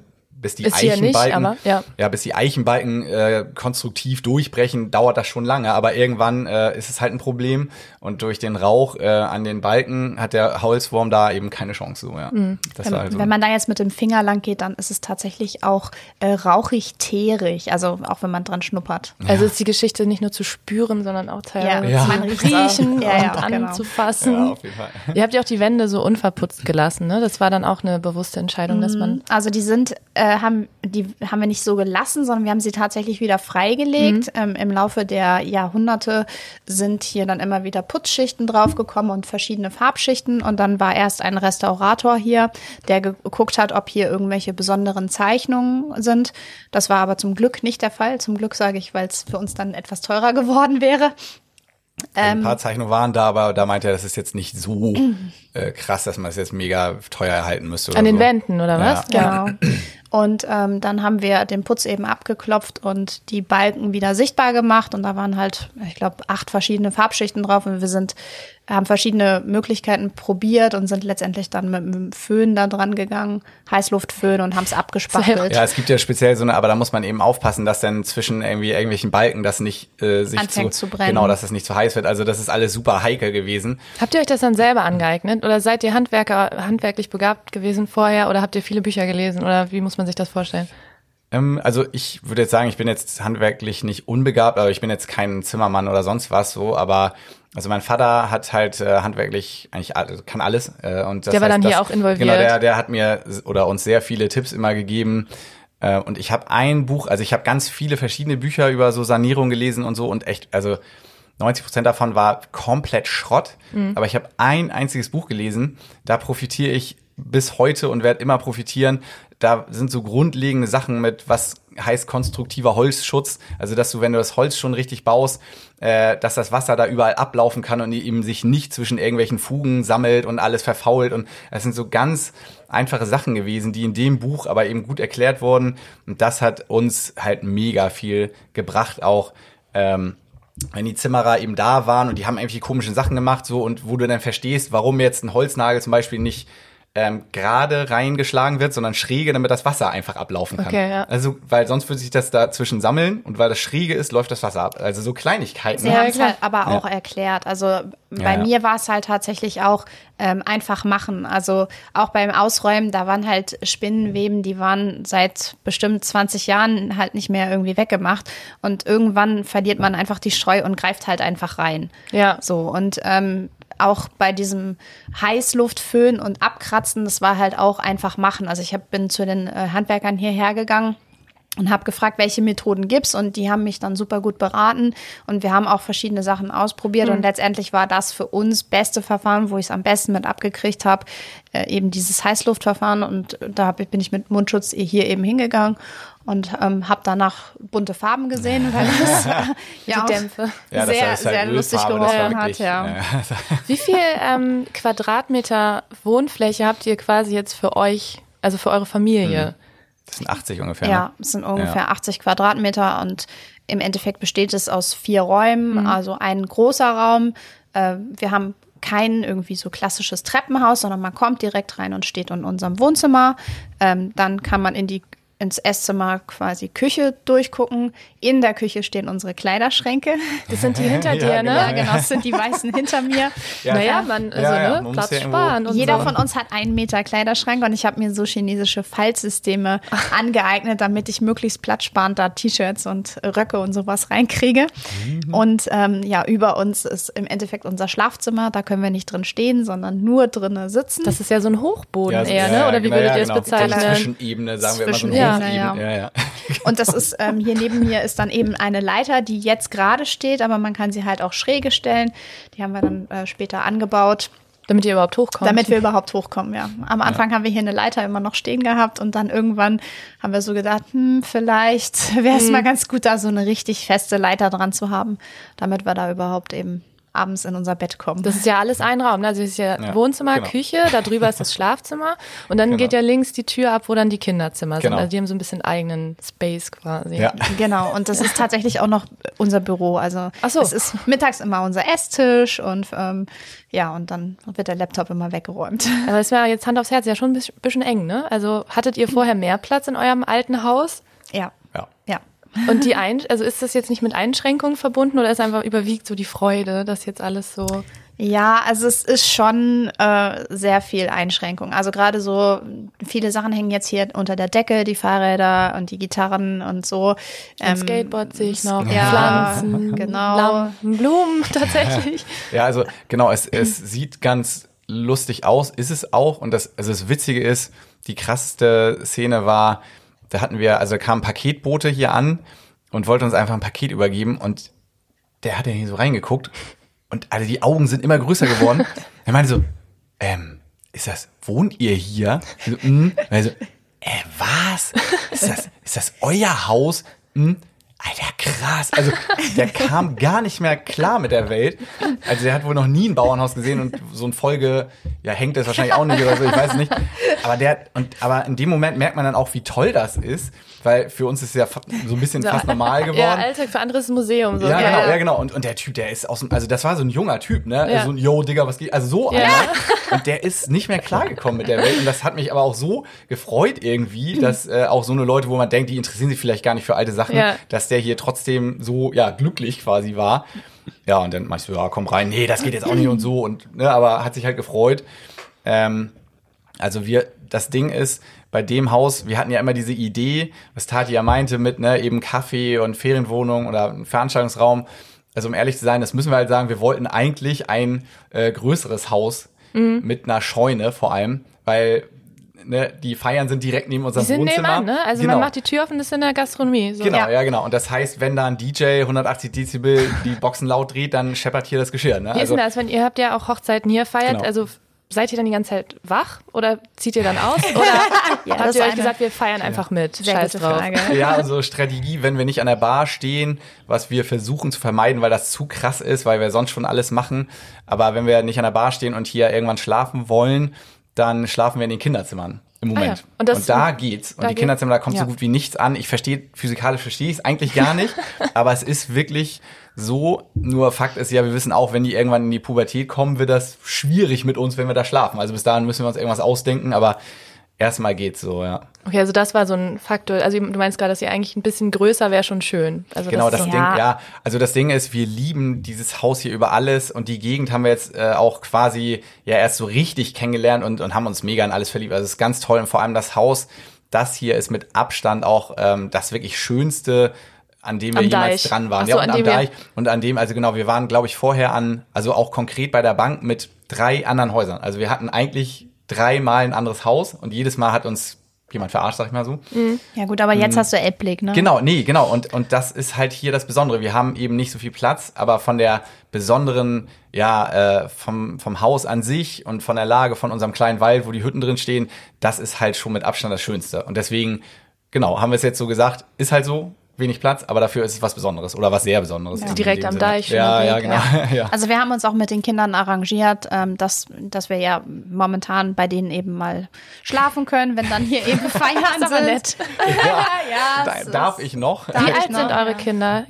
bis die Ist hier nicht, Eichenbalken, aber, ja. ja, bis die Eichenbalken äh, konstruktiv durchbrechen, dauert das schon lange. Aber irgendwann äh, ist es halt ein Problem. Und durch den Rauch äh, an den Balken hat der Holzwurm da eben keine Chance. So, ja. Mhm. Das Wenn, war also, wenn man da jetzt mit dem Finger lang geht, dann ist es tatsächlich auch äh, rauchig-teerig, also auch wenn man dran schnuppert. Also ist die Geschichte nicht nur zu spüren, sondern auch teilweise Ja. zu riechen Ja, ja, und genau. anzufassen. ja, auf jeden Fall. Ihr habt ja auch die Wände so unverputzt gelassen, ne? Das war dann auch eine bewusste Entscheidung, dass man. Also die sind, äh, haben, die haben wir nicht so gelassen, sondern wir haben sie tatsächlich wieder freigelegt. Ähm, Im Laufe der Jahrhunderte sind hier dann immer wieder Putzschichten draufgekommen und verschiedene Farbschichten. Und dann war erst ein Restaurator hier, der geguckt hat, ob hier irgendwelche besonderen Zeichnungen sind. Das war aber zum Glück nicht der Fall. Zum Glück sage ich, weil es für uns dann etwas teurer geworden wäre. Also Ähm, ein paar Zeichnungen waren da, aber da meinte er, das ist jetzt nicht so äh, krass, dass man es jetzt mega teuer erhalten müsste. An den so. Wänden, oder was? Ja. Genau. Und ähm, dann haben wir den Putz eben abgeklopft und die Balken wieder sichtbar gemacht. Und da waren halt, ich glaube, acht verschiedene Farbschichten drauf. Und wir sind, haben verschiedene Möglichkeiten probiert und sind letztendlich dann mit, mit dem Föhn da dran gegangen, Heißluftföhn und haben es abgespachtelt. Ja, es gibt ja speziell so eine, aber da muss man eben aufpassen, dass dann zwischen irgendwie irgendwelchen Balken das nicht äh, sich Anfängt zu brennen. Genau, dass das nicht zu heiß wird. Also das ist alles super heikel gewesen. Habt ihr euch das dann selber angeeignet? Oder seid ihr Handwerker, handwerklich begabt gewesen vorher? Oder habt ihr viele Bücher gelesen? Oder wie muss man sich das vorstellen? Ähm, also ich würde jetzt sagen, ich bin jetzt handwerklich nicht unbegabt, aber ich bin jetzt kein Zimmermann oder sonst was so, aber also mein Vater hat halt äh, handwerklich eigentlich all- kann alles äh, und das Der war heißt, dann hier das- auch involviert. Genau, der der hat mir oder uns sehr viele Tipps immer gegeben. Äh, und ich habe ein Buch, also ich habe ganz viele verschiedene Bücher über so Sanierung gelesen und so und echt, also 90 Prozent davon war komplett Schrott. Mhm. Aber ich habe ein einziges Buch gelesen, da profitiere ich bis heute und werde immer profitieren. Da sind so grundlegende Sachen mit, was heißt konstruktiver Holzschutz. Also, dass du, wenn du das Holz schon richtig baust, äh, dass das Wasser da überall ablaufen kann und eben sich nicht zwischen irgendwelchen Fugen sammelt und alles verfault. Und das sind so ganz einfache Sachen gewesen, die in dem Buch aber eben gut erklärt wurden. Und das hat uns halt mega viel gebracht, auch ähm, wenn die Zimmerer eben da waren und die haben irgendwie komische Sachen gemacht, so und wo du dann verstehst, warum jetzt ein Holznagel zum Beispiel nicht ähm, gerade reingeschlagen wird, sondern schräge, damit das Wasser einfach ablaufen kann. Okay, ja. Also, weil sonst würde sich das dazwischen sammeln und weil das schräge ist, läuft das Wasser ab. Also so Kleinigkeiten. Sie Ja, haben es halt aber auch erklärt. Also bei ja. mir war es halt tatsächlich auch ähm, einfach machen. Also auch beim Ausräumen, da waren halt Spinnenweben, die waren seit bestimmt 20 Jahren halt nicht mehr irgendwie weggemacht. Und irgendwann verliert man einfach die Streu und greift halt einfach rein. Ja. So, und ähm, auch bei diesem Heißluftföhn und Abkratzen, das war halt auch einfach machen. Also ich hab, bin zu den äh, Handwerkern hierher gegangen und habe gefragt, welche Methoden gibt's und die haben mich dann super gut beraten. Und wir haben auch verschiedene Sachen ausprobiert. Und letztendlich war das für uns beste Verfahren, wo ich es am besten mit abgekriegt habe, äh, eben dieses Heißluftverfahren. Und da hab, bin ich mit Mundschutz hier eben hingegangen und ähm, habe danach bunte Farben gesehen, weil das ja auch Dämpfe. Ja, das sehr, halt sehr lustig geholfen hat, wirklich- ja. Wie viel ähm, Quadratmeter Wohnfläche habt ihr quasi jetzt für euch, also für eure Familie? Das sind 80 ungefähr. Ja, Ne? es sind ungefähr 80 Quadratmeter und im Endeffekt besteht es aus vier Räumen, also ein großer Raum. Äh, wir haben kein irgendwie so klassisches Treppenhaus, sondern man kommt direkt rein und steht in unserem Wohnzimmer. Ähm, dann kann man in die ins Esszimmer quasi Küche durchgucken. In der Küche stehen unsere Kleiderschränke. Das sind die hinter Ja, dir, ne? Ja, genau, das sind die weißen hinter mir. Ja. Naja, man, also, Ja, ja, ne, Platz sparen und Jeder so. von uns hat einen Meter Kleiderschrank und ich habe mir so chinesische Faltsysteme angeeignet, damit ich möglichst platzsparend da T-Shirts und Röcke und sowas reinkriege. Mhm. Und ähm, ja, über uns ist im Endeffekt unser Schlafzimmer. Da können wir nicht drin stehen, sondern nur drinnen sitzen. Das ist ja so ein Hochboden Ja, so- eher, ja, ne? Oder wie genau, würdet ihr es genau. bezeichnen? So eine Zwischenebene, sagen wir immer so eine Hochebene. ja. Ja, ja. Und das ist ähm, hier neben mir ist dann eben eine Leiter, die jetzt gerade steht, aber man kann sie halt auch schräge stellen. Die haben wir dann äh, später angebaut. Damit ihr überhaupt hochkommt. Damit wir überhaupt hochkommen, ja. Am Anfang haben wir hier eine Leiter immer noch stehen gehabt und dann irgendwann haben wir so gedacht, hm, vielleicht wäre es mal ganz gut, da so eine richtig feste Leiter dran zu haben, damit wir da überhaupt eben abends in unser Bett kommen. Das ist ja alles ein Raum. ne? Also es ist ja, Ja, Wohnzimmer, genau. Küche, da drüber ist das Schlafzimmer und dann Genau. geht ja links die Tür ab, wo dann die Kinderzimmer sind. Genau. Also die haben so ein bisschen eigenen Space quasi. Ja. Genau, und das ist tatsächlich auch noch unser Büro. Also so. es ist mittags immer unser Esstisch und ähm, ja, und dann wird der Laptop immer weggeräumt. Aber es war jetzt Hand aufs Herz ja schon ein bisschen- bisschen eng, ne? Also hattet ihr vorher mehr Platz in eurem alten Haus? Ja, Ja. ja. Und die ein also ist das jetzt nicht mit Einschränkungen verbunden oder ist einfach überwiegt so die Freude, dass jetzt alles so Ja, also es ist schon äh, sehr viel Einschränkung. Also gerade so viele Sachen hängen jetzt hier unter der Decke, die Fahrräder und die Gitarren und so. ein Ähm, Skateboard sehe ich noch, ja, Pflanzen, genau. Lampen, Blumen tatsächlich. Ja, also genau, es, es sieht ganz lustig aus, ist es auch. Und das, also das Witzige ist, die krasseste Szene war, da hatten wir, also kam ein Paketbote hier an und wollte uns einfach ein Paket übergeben und der hat ja hier so reingeguckt und also die Augen sind immer größer geworden. er meinte so, ähm, ist das, wohnt ihr hier? Ich So, mm. Also, äh, was? Ist das, ist das euer Haus? Hm? Alter, krass. Also, der kam gar nicht mehr klar mit der Welt. Also, der hat wohl noch nie ein Bauernhaus gesehen und so ein Folge, ja, hängt das wahrscheinlich auch nicht oder so, ich weiß nicht. Aber der, und, aber in dem Moment merkt man dann auch, wie toll das ist, weil für uns ist es ja so ein bisschen fast normal geworden. Ja, Alltag für andere ist ein Museum. So. Ja, genau, ja, genau. Und, und der Typ, der ist aus dem, also das war so ein junger Typ, ne? Ja. So ein, yo, Digga, was geht? Also so Ja. einer. Und der ist nicht mehr klargekommen mit der Welt. Und das hat mich aber auch so gefreut irgendwie, dass äh, auch so eine Leute, wo man denkt, die interessieren sich vielleicht gar nicht für alte Sachen, Ja. dass der hier trotzdem so, ja, glücklich quasi war. Ja, und dann meinst du, ja, komm rein, nee, das geht jetzt auch nicht und so. Und, ne, aber hat sich halt gefreut. Ähm, also wir, das Ding ist, bei dem Haus, wir hatten ja immer diese Idee, was Tati ja meinte mit, ne, eben Kaffee und Ferienwohnung oder Veranstaltungsraum. Also um ehrlich zu sein, das müssen wir halt sagen, wir wollten eigentlich ein äh, größeres Haus Mhm. mit einer Scheune vor allem, weil ne, die Feiern sind direkt neben Die unserem sind Wohnzimmer. nebenan, ne? Also genau. man macht die Tür auf und ist in der Gastronomie. So. Genau, Ja. ja. genau. Und das heißt, wenn da ein DJ 180 Dezibel die Boxen laut dreht, dann scheppert hier das Geschirr. Ne? Wie ist denn das, wenn ihr habt ja auch Hochzeiten hier feiert? Genau. Also seid ihr dann die ganze Zeit wach oder zieht ihr dann aus? Oder Ja, habt ihr euch gesagt, wir feiern einfach mit? Sehr Scheiß gute drauf. Frage. Ja, unsere Strategie, wenn wir nicht an der Bar stehen, was wir versuchen zu vermeiden, weil das zu krass ist, weil wir sonst schon alles machen. Aber wenn wir nicht an der Bar stehen und hier irgendwann schlafen wollen, dann schlafen wir in den Kinderzimmern. Im Moment. Ah ja. Und das- da geht's. Und da die Kinderzimmer, da kommt Ja. so gut wie nichts an. Ich verstehe, physikalisch verstehe ich es eigentlich gar nicht. aber es ist wirklich so. Nur Fakt ist ja, wir wissen auch, wenn die irgendwann in die Pubertät kommen, wird das schwierig mit uns, wenn wir da schlafen. Also bis dahin müssen wir uns irgendwas ausdenken, aber erstmal geht's so, ja. Okay, also das war so ein Faktor. Also du meinst gerade, dass ihr eigentlich ein bisschen größer wäre schon schön. Also Genau, das ist- Ding, Ja. ja. Also das Ding ist, wir lieben dieses Haus hier über alles und die Gegend haben wir jetzt äh, auch quasi ja erst so richtig kennengelernt und, und haben uns mega in alles verliebt. Also es ist ganz toll und vor allem das Haus, das hier ist mit Abstand auch ähm, das wirklich schönste, an dem wir Am jemals Deich. dran waren. So, und an am Deich und an dem, also genau, wir waren, glaube ich, vorher an, also auch konkret bei der Bank mit drei anderen Häusern. Also wir hatten eigentlich dreimal ein anderes Haus und jedes Mal hat uns jemand verarscht, sag ich mal so. Ja gut, aber jetzt hast du Elbblick, ne? Genau, nee, genau. Und, und das ist halt hier das Besondere. Wir haben eben nicht so viel Platz, aber von der besonderen, ja, äh, vom, vom Haus an sich und von der Lage von unserem kleinen Wald, wo die Hütten drin stehen, das ist halt schon mit Abstand das Schönste. Und deswegen, genau, haben wir es jetzt so gesagt, ist halt so, wenig Platz, aber dafür ist es was Besonderes oder was sehr Besonderes. in Direkt am Sinne. Deich, Ja, schöner ja, Weg, genau. Ja. Also wir haben uns auch mit den Kindern arrangiert, ähm, dass, dass wir ja momentan bei denen eben mal schlafen können, wenn dann hier eben Feiern Das ist aber sind. nett. ja, es darf ist- ich noch? Wie ich alt sind eure ja. Kinder?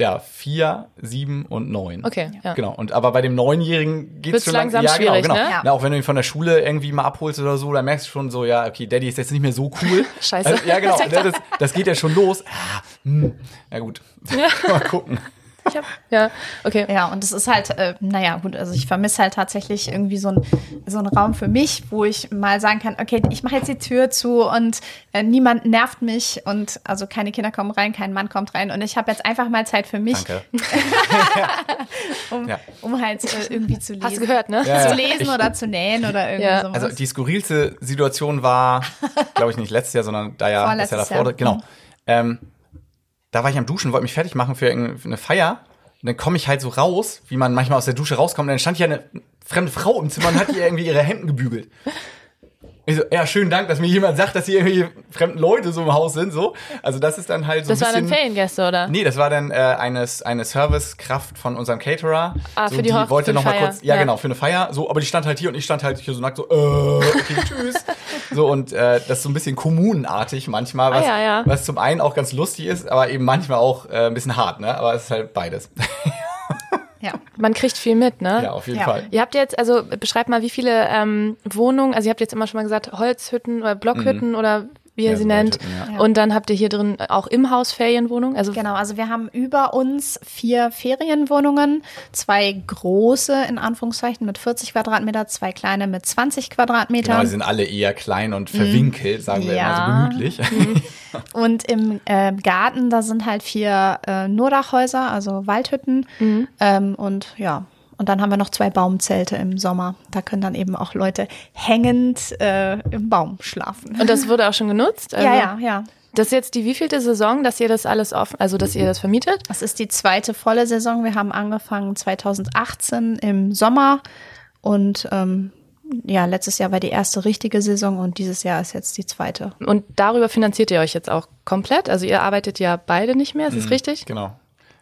Ja, vier, sieben und neun. Okay, ja. Genau. Und aber bei dem Neunjährigen geht's Wird's schon langsam ja, schwierig, genau, genau. ne? Ja. Na, auch wenn du ihn von der Schule irgendwie mal abholst oder so, dann merkst du schon so, ja, okay, Daddy ist jetzt nicht mehr so cool. Scheiße. Also, ja, genau. ne, das, das geht ja schon los. Ah, hm. Ja gut. mal gucken. Ich hab, ja, okay. Ja, und es ist halt, äh, naja, gut, also ich vermisse halt tatsächlich irgendwie so ein so einen Raum für mich, wo ich mal sagen kann, okay, ich mache jetzt die Tür zu und äh, niemand nervt mich und also keine Kinder kommen rein, kein Mann kommt rein und ich habe jetzt einfach mal Zeit für mich, Danke. um, Ja. um halt äh, irgendwie zu lesen. Hast du gehört, ne? Ja, Zu lesen Ich- oder zu nähen oder irgendwie Ja. sowas. Also die skurrilste Situation war, glaube ich, nicht letztes Jahr, sondern da ja das Jahr davor. Jahr. Genau. Mhm. Ähm, da war ich am Duschen, wollte mich fertig machen für eine Feier. Und dann komme ich halt so raus, wie man manchmal aus der Dusche rauskommt. Und dann stand hier eine fremde Frau im Zimmer und hat ihr irgendwie ihre Hemden gebügelt. Ich so, ja, schönen Dank, dass mir jemand sagt, dass hier irgendwie fremden Leute so im Haus sind. So. Also das ist dann halt so Das ein waren dann Feriengäste, oder? Nee, das war dann äh, eine, eine Servicekraft von unserem Caterer. Ah, so, für die Hoch- wollte die noch mal Feier. kurz, ja, Ja. genau, für eine Feier. So, aber die stand halt hier und ich stand halt hier so nackt so, äh, okay, tschüss. So und äh, das ist so ein bisschen kommunenartig manchmal, was, Ah, ja, ja. was zum einen auch ganz lustig ist, aber eben manchmal auch äh, ein bisschen hart, ne? Aber es ist halt beides. ja. Man kriegt viel mit, ne? ja, auf jeden Ja. Fall. Ihr habt jetzt, also beschreibt mal, wie viele ähm, Wohnungen, also ihr habt jetzt immer schon mal gesagt, Holzhütten oder Blockhütten oder wie ihr Mhm. Ja, sie so nennt. Holzhütten, ja. Und dann habt ihr hier drin auch im Haus Ferienwohnungen. Also Genau, also wir haben über uns vier Ferienwohnungen, zwei große in Anführungszeichen mit 40 Quadratmeter, zwei kleine mit 20 Quadratmeter. Genau, die sind alle eher klein und verwinkelt, sagen wir Mhm. Ja. immer so gemütlich. Und im äh, Garten, da sind halt vier äh, Nurdachhäuser, also Waldhütten. Ähm, und ja, und dann haben wir noch zwei Baumzelte im Sommer. Da können dann eben auch Leute hängend äh, im Baum schlafen. und das wurde auch schon genutzt. Also, ja, ja, ja. Das ist jetzt die wievielte Saison, dass ihr das alles offen, also dass ihr das vermietet? Das ist die zweite volle Saison. Wir haben angefangen 2018 im Sommer und ähm, ja, letztes Jahr war die erste richtige Saison und dieses Jahr ist jetzt die zweite. Und darüber finanziert ihr euch jetzt auch komplett? Also ihr arbeitet ja beide nicht mehr, ist das richtig? Genau.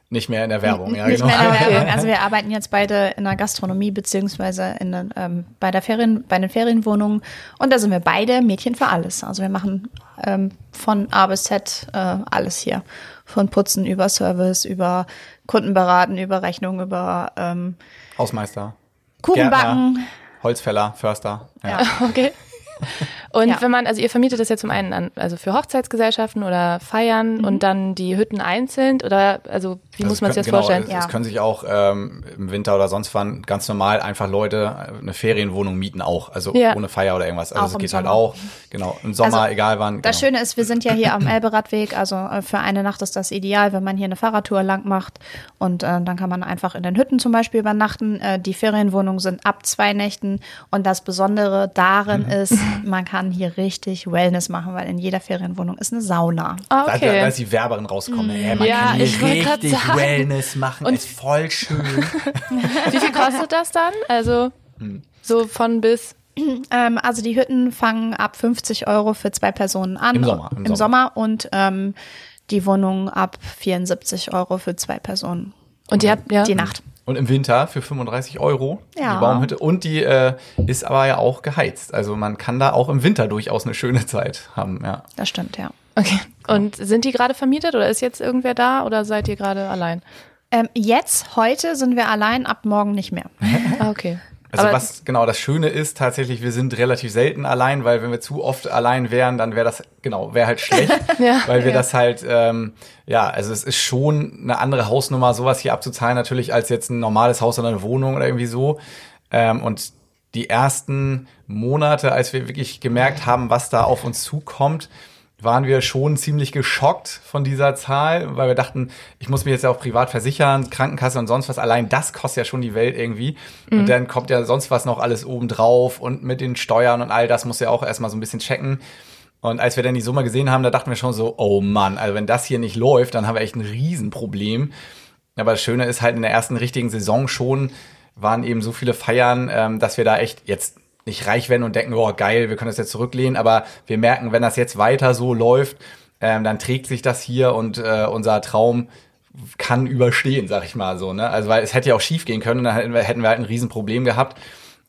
Nicht mehr in der Werbung, ja, Nicht genau. mehr in der. Werbung. Also wir arbeiten jetzt beide in der Gastronomie beziehungsweise in ähm, bei der Ferien, bei den Ferienwohnungen und da sind wir beide Mädchen für alles. Also wir machen ähm, von A bis Z äh, alles hier. Von Putzen über Service, über Kundenberaten, über Rechnung, über ähm, Hausmeister. Kuchenbacken. Holzfäller, Förster. Ja. Okay. Und Ja. wenn man, also ihr vermietet das ja zum einen an, also für Hochzeitsgesellschaften oder Feiern und dann die Hütten einzeln oder also wie Also muss man es sich das können- vorstellen? Genau, es, es können sich auch ähm, im Winter oder sonst wann ganz normal einfach Leute äh, eine Ferienwohnung mieten auch, also Ja. ohne Feier oder irgendwas. Also es geht halt Sommer. auch, genau, im Sommer, Also, egal wann. Das genau. Schöne ist, wir sind ja hier am Elberadweg, also äh, für eine Nacht ist das ideal, wenn man hier eine Fahrradtour lang macht und äh, dann kann man einfach in den Hütten zum Beispiel übernachten. Äh, die Ferienwohnungen sind ab zwei Nächten und das Besondere darin Mhm. ist, man kann hier richtig Wellness machen, weil in jeder Ferienwohnung ist eine Sauna. Ah, Da, da, okay. da ist die Werberin rausgekommen. Hey, man Ja, kann hier richtig sagen. Wellness machen, Und- ist voll schön. Wie viel kostet das dann? Also Hm. so von bis. Ähm, also die Hütten fangen ab 50 Euro für zwei Personen an. Im Sommer, im Im, Sommer. Sommer. und ähm, die Wohnung ab 74 Euro für zwei Personen. Und ihr habt ja Die Nacht. Und im Winter für 35 Euro Ja. die Baumhütte. Und die äh, ist aber ja auch geheizt. Also man kann da auch im Winter durchaus eine schöne Zeit haben, ja. Das stimmt, ja. Okay. Und sind die gerade vermietet oder ist jetzt irgendwer da oder seid ihr gerade allein? Ähm, jetzt, heute sind wir allein, ab morgen nicht mehr. Ah, okay. Also Aber- was genau das Schöne ist, tatsächlich, wir sind relativ selten allein, weil wenn wir zu oft allein wären, dann wäre das, genau, wäre halt schlecht, Ja. weil wir das halt, ähm, ja, also es ist schon eine andere Hausnummer, sowas hier abzuzahlen natürlich, als jetzt ein normales Haus oder eine Wohnung oder irgendwie so. Ähm, und die ersten Monate, als wir wirklich gemerkt haben, was da auf uns zukommt, waren wir schon ziemlich geschockt von dieser Zahl, weil wir dachten, ich muss mich jetzt ja auch privat versichern, Krankenkasse und sonst was. Allein das kostet ja schon die Welt irgendwie. Und dann kommt ja sonst was noch alles obendrauf und mit den Steuern und all das muss ja auch erstmal so ein bisschen checken. Und als wir dann die Summe gesehen haben, da dachten wir schon so, oh Mann, also wenn das hier nicht läuft, dann haben wir echt ein Riesenproblem. Aber das Schöne ist halt in der ersten richtigen Saison schon waren eben so viele Feiern, ähm, dass wir da echt jetzt nicht reich werden und denken, oh geil, wir können das jetzt zurücklehnen, aber wir merken, wenn das jetzt weiter so läuft, ähm, dann trägt sich das hier und äh, unser Traum kann überstehen, sag ich mal so. Ne? Also weil es hätte ja auch schief gehen können, dann hätten wir, hätten wir halt ein Riesenproblem gehabt.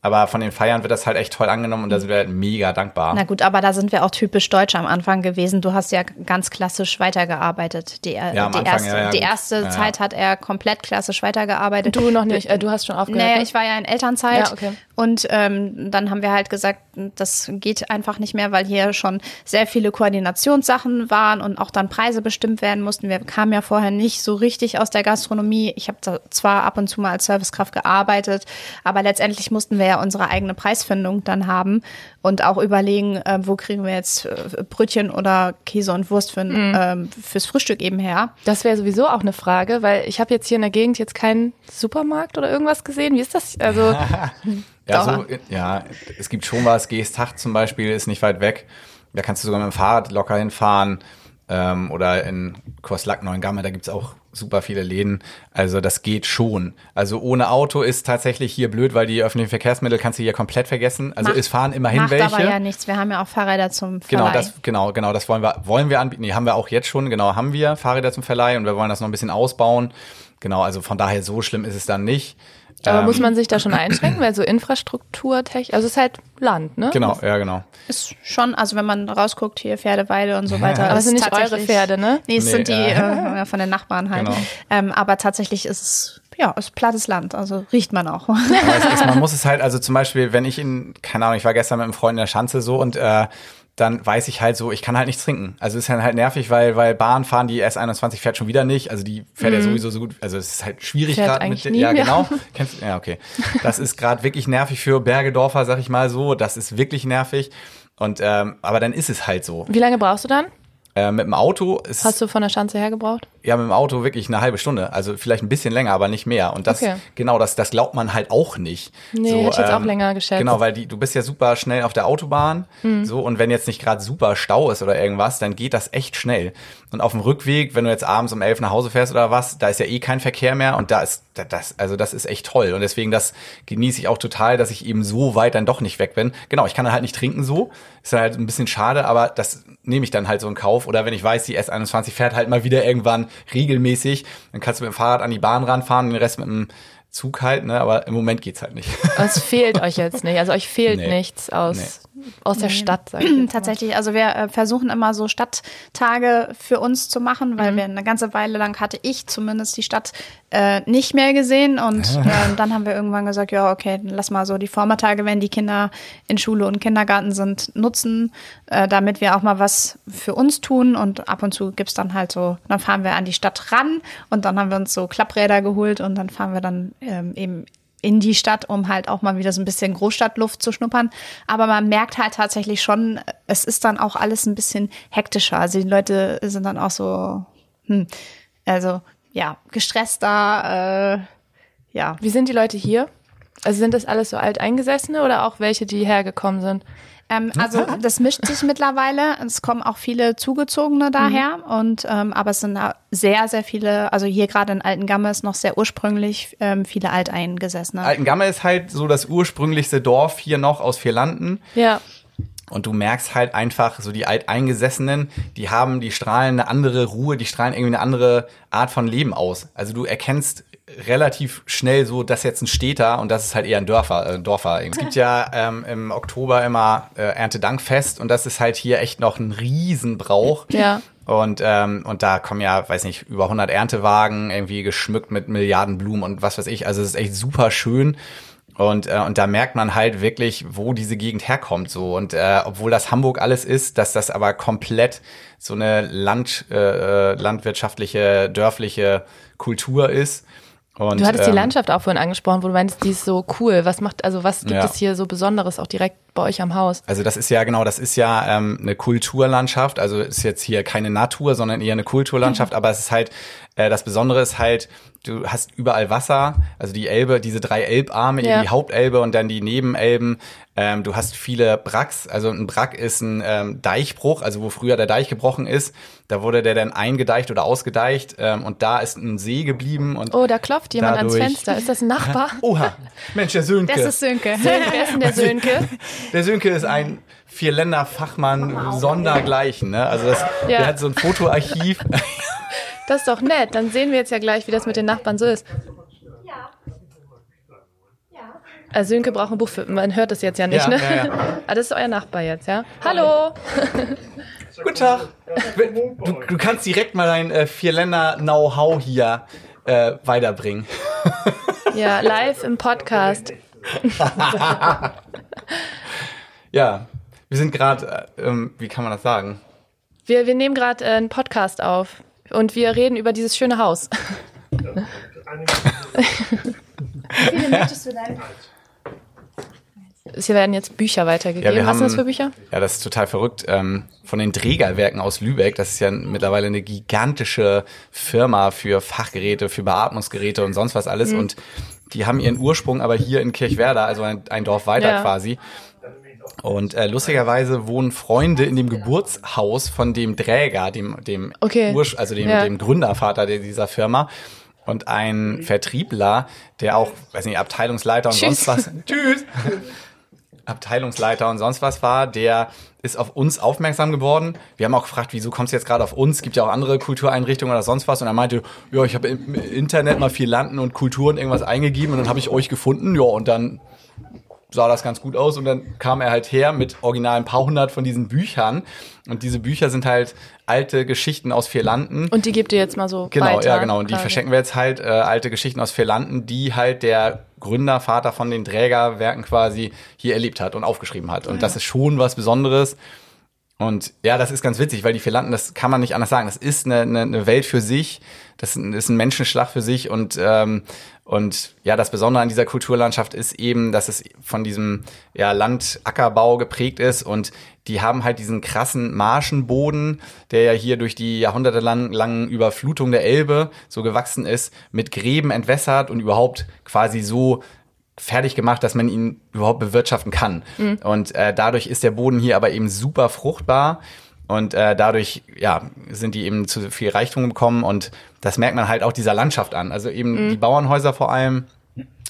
Aber von den Feiern wird das halt echt toll angenommen und da sind wir halt mega dankbar. Na gut, aber da sind wir auch typisch deutsch am Anfang gewesen. Du hast ja ganz klassisch weitergearbeitet. Die, äh, Ja, am die Anfang, erste, ja, ja, die erste Ja, ja. Zeit hat er komplett klassisch weitergearbeitet. Du noch nicht, äh, du hast schon aufgehört. Naja, ne? ich war ja in Elternzeit Ja, okay. Und ähm, dann haben wir halt gesagt, das geht einfach nicht mehr, weil hier schon sehr viele Koordinationssachen waren und auch dann Preise bestimmt werden mussten. Wir kamen ja vorher nicht so richtig aus der Gastronomie. Ich habe da zwar ab und zu mal als Servicekraft gearbeitet, aber letztendlich mussten wir ja unsere eigene Preisfindung dann haben und auch überlegen, äh, wo kriegen wir jetzt äh, Brötchen oder Käse und Wurst für, Mhm. ähm, fürs Frühstück eben her. Das wäre sowieso auch eine Frage, weil ich habe jetzt hier in der Gegend jetzt keinen Supermarkt oder irgendwas gesehen. Wie ist das? Also Ja, so, ja, es gibt schon was. Geesthacht zum Beispiel ist nicht weit weg. Da kannst du sogar mit dem Fahrrad locker hinfahren. Ähm, oder in Korslack, Neuengamme, da gibt's auch super viele Läden. Also das geht schon. Also ohne Auto ist tatsächlich hier blöd, weil die öffentlichen Verkehrsmittel kannst du hier komplett vergessen. Also Macht- es fahren immerhin Macht welche. aber ja nichts. Wir haben ja auch Fahrräder zum Genau, Verleih. das, genau, genau, das wollen wir, wollen wir anbieten. Nee, haben wir auch jetzt schon, genau, haben wir Fahrräder zum Verleih und wir wollen das noch ein bisschen ausbauen. Genau, also von daher so schlimm ist es dann nicht. Aber Ähm, muss man sich da schon einschränken, weil so Infrastrukturtechnik, also es ist halt Land, ne? Genau, ja, genau. ist schon, also wenn man rausguckt, hier Pferdeweide und so weiter. Aber es sind nicht eure Pferde, ne? Nee, es Nee, sind die ja. äh, von den Nachbarn halt. Genau. Ähm, aber tatsächlich ist es, ja, ist plattes Land, also riecht man auch. Aber es ist, man muss es halt, also zum Beispiel, wenn ich in, keine Ahnung, ich war gestern mit einem Freund in der Schanze so und äh, dann weiß ich halt so, ich kann halt nichts trinken. Also ist dann halt nervig, weil, weil Bahn fahren, die S21 fährt schon wieder nicht. Also die fährt ja sowieso so gut. Also es ist halt schwierig gerade mit nie Ja, genau. Kennst, ja, okay. Das ist gerade wirklich nervig für Bergedorfer, sag ich mal so. Das ist wirklich nervig. Und ähm, aber dann ist es halt so. Wie lange brauchst du dann? Äh, mit dem Auto ist Hast du von der Schanze hergebraucht? ja, mit dem Auto wirklich eine halbe Stunde. Also vielleicht ein bisschen länger, aber nicht mehr. Und das, Okay. genau, das, das glaubt man halt auch nicht. ähm, Nee, hätte ich jetzt auch länger geschätzt. Genau, weil die, du bist ja super schnell auf der Autobahn. Hm. So, und wenn jetzt nicht gerade super Stau ist oder irgendwas, dann geht das echt schnell. Und auf dem Rückweg, wenn du jetzt abends um elf nach Hause fährst oder was, da ist ja eh kein Verkehr mehr und da ist da- das, also das ist echt toll. Und deswegen, das genieße ich auch total, dass ich eben so weit dann doch nicht weg bin. Genau, ich kann halt nicht trinken so. Ist halt ein bisschen schade, aber das nehme ich dann halt so in Kauf. Oder wenn ich weiß, die S21 fährt halt mal wieder irgendwann regelmäßig, dann kannst du mit dem Fahrrad an die Bahn ranfahren, den Rest mit dem Zug halt, ne? Aber im Moment geht's halt nicht. Es fehlt euch jetzt nicht. Also euch fehlt Nee. nichts aus, aus der Stadt, sag ich. Tatsächlich, also wir äh, versuchen immer so Stadttage für uns zu machen, Mhm. weil wir eine ganze Weile lang hatte ich zumindest die Stadt äh, nicht mehr gesehen und ähm, dann haben wir irgendwann gesagt, ja okay, dann lass mal so die Vormittage, wenn die Kinder in Schule und Kindergarten sind, nutzen, äh, damit wir auch mal was für uns tun und ab und zu gibt's dann halt so, dann fahren wir an die Stadt ran und dann haben wir uns so Klappräder geholt und dann fahren wir dann ähm, eben in die Stadt, um halt auch mal wieder so ein bisschen Großstadtluft zu schnuppern. Aber man merkt halt tatsächlich schon, es ist dann auch alles ein bisschen hektischer. Also die Leute sind dann auch so, hm, also ja, gestresster, äh, ja. Wie sind die Leute hier? Also sind das alles so alteingesessene oder auch welche, die hergekommen sind? Ähm, also das mischt sich mittlerweile. Es kommen auch viele Zugezogene daher und ähm, aber es sind sehr, sehr viele, also hier gerade in Altengamme ist noch sehr ursprünglich ähm, viele Alteingesessene. Altengamme ist halt so das ursprünglichste Dorf hier noch aus Vierlanden. Ja. Und du merkst halt einfach, so die Alteingesessenen, die haben, die strahlen eine andere Ruhe, die strahlen irgendwie eine andere Art von Leben aus. Also du erkennst relativ schnell so, das ist jetzt ein Städter und das ist halt eher ein Dörfer. Äh, Dorfer. Es gibt ja ähm, im Oktober immer äh, Erntedankfest und das ist halt hier echt noch ein Riesenbrauch. Ja. Und, ähm, und da kommen ja, weiß nicht, über 100 Erntewagen, irgendwie geschmückt mit Milliarden Blumen und was weiß ich. Also es ist echt super schön. Und, äh, und da merkt man halt wirklich, wo diese Gegend herkommt. So. Und äh, obwohl das Hamburg alles ist, dass das aber komplett so eine Land, äh, landwirtschaftliche, dörfliche Kultur ist. Und, Du hattest die ähm, Landschaft auch vorhin angesprochen, wo du meinst, die ist so cool. Was macht, also was gibt Ja. es hier so Besonderes auch direkt bei euch am Haus? Also das ist ja genau, das ist ja ähm, eine Kulturlandschaft. Also ist jetzt hier keine Natur, sondern eher eine Kulturlandschaft. Aber es ist halt äh, das Besondere ist halt, du hast überall Wasser. Also die Elbe, diese drei Elbarme, Ja. eben die Hauptelbe und dann die Nebenelben. Ähm, du hast viele Bracks. Also ein Brack ist ein ähm, Deichbruch, also wo früher der Deich gebrochen ist. Da wurde der dann eingedeicht oder ausgedeicht. Ähm, und da ist ein See geblieben. Und Oh, da klopft jemand ans Dadurch- Fenster. Ist das ein Nachbar? Oha, Mensch, der Sönke. Das ist Sönke. Wer ist denn der Sönke? Der Sönke ist ein Vierländer-Fachmann sondergleichen. Ne? Also das, Ja. der hat so ein Fotoarchiv. Das ist doch nett. Dann sehen wir jetzt ja gleich, wie das mit den Nachbarn so ist. Also Sönke braucht ein Buch für, man hört das jetzt ja nicht, Ja, ne? ja, ja. Ah, das ist euer Nachbar jetzt, ja? Hallo! Guten Tag. Du, du kannst direkt mal dein äh, Vierländer-Know-how hier äh, weiterbringen. Ja, live im Podcast. Ja, wir sind gerade, äh, ähm, wie kann man das sagen? Wir, wir nehmen gerade äh, einen Podcast auf und wir reden über dieses schöne Haus. Wie viele möchtest du denn? Hier werden jetzt Bücher weitergegeben. wir Was haben- sind das für Bücher? Ja, das ist total verrückt. Ähm, von den Trägerwerken aus Lübeck, das ist ja mittlerweile eine gigantische Firma für Fachgeräte, für Beatmungsgeräte und sonst was alles. Mhm. Und die haben ihren Ursprung aber hier in Kirchwerder, also ein, ein Dorf weiter Ja. quasi. Und äh, lustigerweise wohnen Freunde in dem Geburtshaus von dem Träger, dem, dem Okay. Urs also dem, Ja. dem Gründervater der, dieser Firma. Und ein Vertriebler, der auch, weiß nicht, Abteilungsleiter und Tschüss. sonst was. Tschüss. Abteilungsleiter und sonst was war, der ist auf uns aufmerksam geworden. Wir haben auch gefragt, wieso kommst du jetzt gerade auf uns? Es gibt ja auch andere Kultureinrichtungen oder sonst was. Und er meinte, ja, ich habe im Internet mal viel Landen und Kulturen irgendwas eingegeben und dann habe ich euch gefunden. Ja, und dann sah das ganz gut aus und dann kam er halt her mit original ein paar hundert von diesen Büchern. Und diese Bücher sind halt alte Geschichten aus vier Landen. Und die gebt ihr jetzt mal so Genau, weiter. ja, genau. Und die quasi. verschenken wir jetzt halt äh, alte Geschichten aus vier Landen, die halt der Gründer, Vater von den Trägerwerken quasi hier erlebt hat und aufgeschrieben hat. Und das ist schon was Besonderes. Und ja, das ist ganz witzig, weil die vier Landen, das kann man nicht anders sagen. Das ist eine, eine, eine Welt für sich. Das ist ein Menschenschlag für sich. Und, ähm, und ja, das Besondere an dieser Kulturlandschaft ist eben, dass es von diesem ja, Landackerbau geprägt ist. Und die haben halt diesen krassen Marschenboden, der ja hier durch die jahrhundertelangen Überflutung der Elbe so gewachsen ist, mit Gräben entwässert und überhaupt quasi so fertig gemacht, dass man ihn überhaupt bewirtschaften kann. Und äh, dadurch ist der Boden hier aber eben super fruchtbar und äh, dadurch ja sind die eben zu viel Reichtum gekommen und das merkt man halt auch dieser Landschaft an. Also eben die Bauernhäuser vor allem,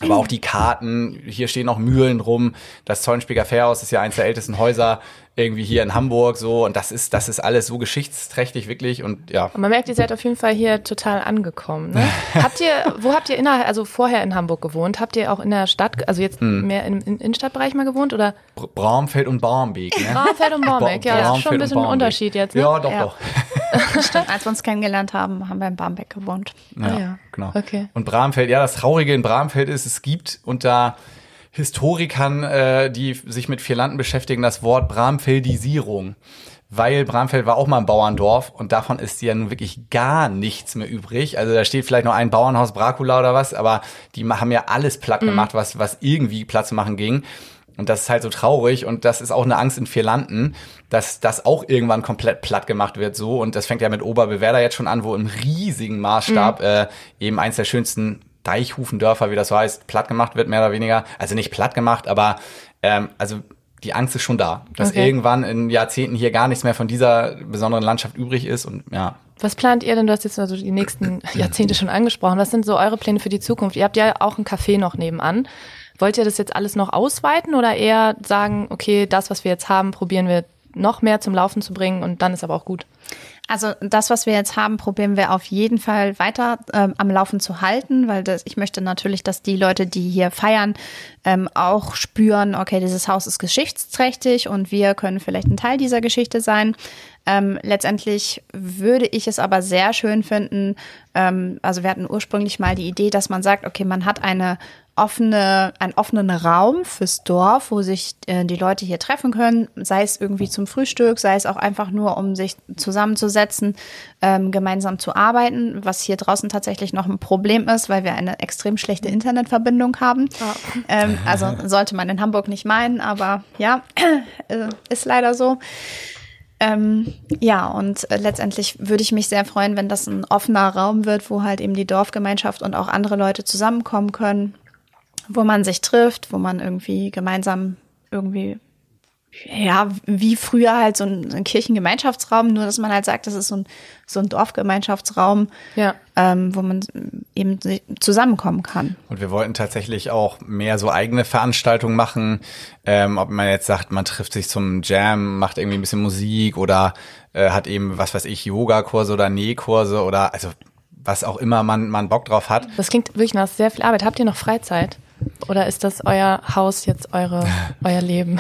aber auch die Karten. Hier stehen noch Mühlen rum. Das Zollenspieger Fährhaus ist ja eines der ältesten Häuser irgendwie hier in Hamburg so und das ist das ist alles so geschichtsträchtig wirklich und ja Und man merkt, ihr seid auf jeden Fall hier total angekommen. Ne? habt ihr, wo habt ihr innerhalb, also vorher in Hamburg gewohnt? Habt ihr auch in der Stadt, also jetzt Hm. mehr im, im Innenstadtbereich mal gewohnt oder Br- Bramfeld und Barmbek. Ne? Bramfeld und Barmbek? Ja, das ist schon ein bisschen ein. Unterschied jetzt. Ne? Ja, doch, Ja. doch. Als wir uns kennengelernt haben, haben wir in Barmbek gewohnt. Ja, Ah ja. genau. Okay. Und Bramfeld, ja, das Traurige in Bramfeld ist, es gibt unter Historikern, äh, die sich mit Vierlanden beschäftigen, das Wort Bramfeldisierung. Weil Bramfeld war auch mal ein Bauerndorf und davon ist ja nun wirklich gar nichts mehr übrig. Also da steht vielleicht noch ein Bauernhaus Bracula oder was, aber die haben ja alles platt gemacht, was, was irgendwie platt zu machen ging. Und das ist halt so traurig und das ist auch eine Angst in Vierlanden, dass das auch irgendwann komplett platt gemacht wird so. Und das fängt ja mit Oberbewerder jetzt schon an, wo im riesigen Maßstab äh, eben eins der schönsten Deichhufendörfer, wie das so heißt, platt gemacht wird, mehr oder weniger. Also nicht platt gemacht, aber ähm, also die Angst ist schon da, dass Okay. irgendwann in Jahrzehnten hier gar nichts mehr von dieser besonderen Landschaft übrig ist. Und ja, Was plant ihr denn? Du hast jetzt also die nächsten Jahrzehnte schon angesprochen. Was sind so eure Pläne für die Zukunft? Ihr habt ja auch ein Café noch nebenan. Wollt ihr das jetzt alles noch ausweiten oder eher sagen, okay, das, was wir jetzt haben, probieren wir noch mehr zum Laufen zu bringen und dann ist aber auch gut? Also das, was wir jetzt haben, probieren wir auf jeden Fall weiter ähm, am Laufen zu halten, weil das, ich möchte natürlich, dass die Leute, die hier feiern, ähm, auch spüren, okay, dieses Haus ist geschichtsträchtig und wir können vielleicht ein Teil dieser Geschichte sein. Ähm, letztendlich würde ich es aber sehr schön finden, ähm, also wir hatten ursprünglich mal die Idee, dass man sagt, okay, man hat eine offene, einen offenen Raum fürs Dorf, wo sich äh, die Leute hier treffen können, sei es irgendwie zum Frühstück, sei es auch einfach nur, um sich zusammenzusetzen, ähm, gemeinsam zu arbeiten, was hier draußen tatsächlich noch ein Problem ist, weil wir eine extrem schlechte Internetverbindung haben. Oh. Ähm, also sollte man in Hamburg nicht meinen, aber ja, äh, ist leider so. Ähm, ja, und äh, letztendlich würde ich mich sehr freuen, wenn das ein offener Raum wird, wo halt eben die Dorfgemeinschaft und auch andere Leute zusammenkommen können wo man sich trifft, wo man irgendwie gemeinsam irgendwie ja, wie früher halt so ein, ein, Kirchengemeinschaftsraum, nur dass man halt sagt, das ist so ein, so ein Dorfgemeinschaftsraum, ja. ähm, wo man eben zusammenkommen kann. Und wir wollten tatsächlich auch mehr so eigene Veranstaltungen machen, ähm, ob man jetzt sagt, man trifft sich zum Jam, macht irgendwie ein bisschen Musik oder äh, hat eben, was weiß ich, Yogakurse oder Nähkurse oder also was auch immer man, man Bock drauf hat. Das klingt wirklich nach sehr viel Arbeit. Habt ihr noch Freizeit? Oder ist das euer Haus jetzt eure, euer Leben?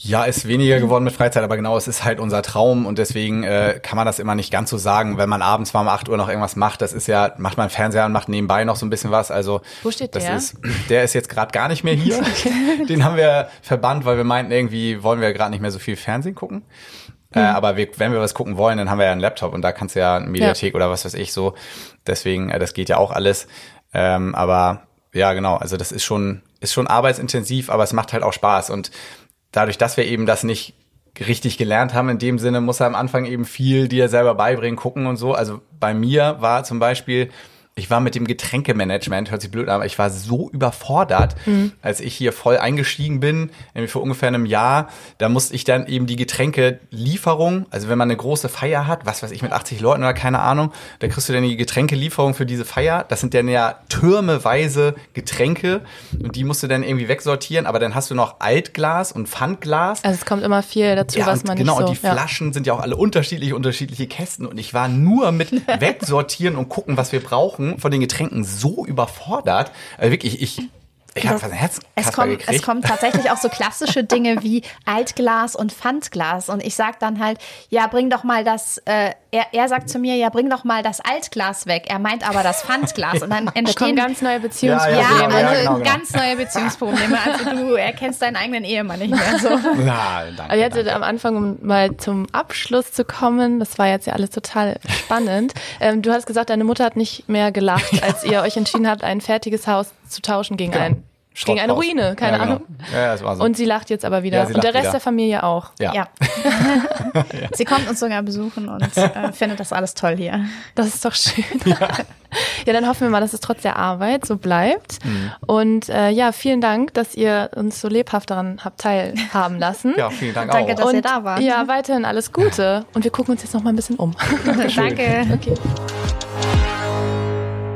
Ja, ist weniger geworden mit Freizeit, aber genau, es ist halt unser Traum und deswegen äh, kann man das immer nicht ganz so sagen, wenn man abends mal um 8 Uhr noch irgendwas macht. Das ist ja, macht man Fernseher und macht nebenbei noch so ein bisschen was. Also Wo steht das der? Ist, der ist jetzt gerade gar nicht mehr hier. Den haben wir verbannt, weil wir meinten, irgendwie wollen wir gerade nicht mehr so viel Fernsehen gucken. Äh, mhm. Äh, aber wir, wenn wir was gucken wollen, dann haben wir ja einen Laptop und da kannst du ja eine Mediathek ja. oder was weiß ich so. Deswegen, äh, das geht ja auch alles. Ähm, aber ja, genau. Also das ist schon, ist schon arbeitsintensiv, aber es macht halt auch Spaß. Und dadurch, dass wir eben das nicht richtig gelernt haben, in dem Sinne muss er am Anfang eben viel dir selber beibringen, gucken und so. Also bei mir war zum Beispiel, ich war mit dem Getränkemanagement, hört sich blöd an, aber ich war so überfordert, mhm. als ich hier voll eingestiegen bin, nämlich vor ungefähr einem Jahr, da musste ich dann eben die Getränkelieferung, also wenn man eine große Feier hat, was weiß ich, mit 80 Leuten oder keine Ahnung, da kriegst du dann die Getränkelieferung für diese Feier, das sind dann ja türmeweise Getränke und die musst du dann irgendwie wegsortieren, aber dann hast du noch Altglas und Pfandglas. Also es kommt immer viel dazu, ja, was man genau, nicht so... Genau, und die ja. Flaschen sind ja auch alle unterschiedliche, unterschiedliche Kästen und ich war nur mit wegsortieren und gucken, was wir brauchen von den Getränken so überfordert. Also wirklich, ich, ich habe ein Herz es kommt, es kommen tatsächlich auch so klassische Dinge wie Altglas und Pfandglas. Und ich sag dann halt, ja, bring doch mal das, äh, er, er sagt zu mir, ja, bring doch mal das Altglas weg. Er meint aber das Pfandglas. Und dann entstehen ganz neue Beziehungsprobleme. Ja, ja, ja, also genau, ganz neue Beziehungsprobleme. Also du erkennst deinen eigenen Ehemann nicht mehr so. Ja, danke, also jetzt am Anfang, um mal zum Abschluss zu kommen, das war jetzt ja alles total spannend. Ähm, du hast gesagt, deine Mutter hat nicht mehr gelacht, als ihr euch entschieden habt, ein fertiges Haus zu tauschen gegen genau. ein gegen eine Ruine, keine ja, genau. Ahnung. Ja, das war so. Und sie lacht jetzt aber wieder. Ja, und der Rest wieder. der Familie auch. Ja. ja. sie kommt uns sogar besuchen und äh, findet das alles toll hier. Das ist doch schön. Ja. dann hoffen wir mal, dass es trotz der Arbeit so bleibt. Mhm. Und äh, ja, vielen Dank, dass ihr uns so lebhaft daran habt teilhaben lassen. Ja, vielen Dank Danke, auch. dass und, ihr da wart. Ja, weiterhin alles Gute. Und wir gucken uns jetzt noch mal ein bisschen um. Danke. Okay.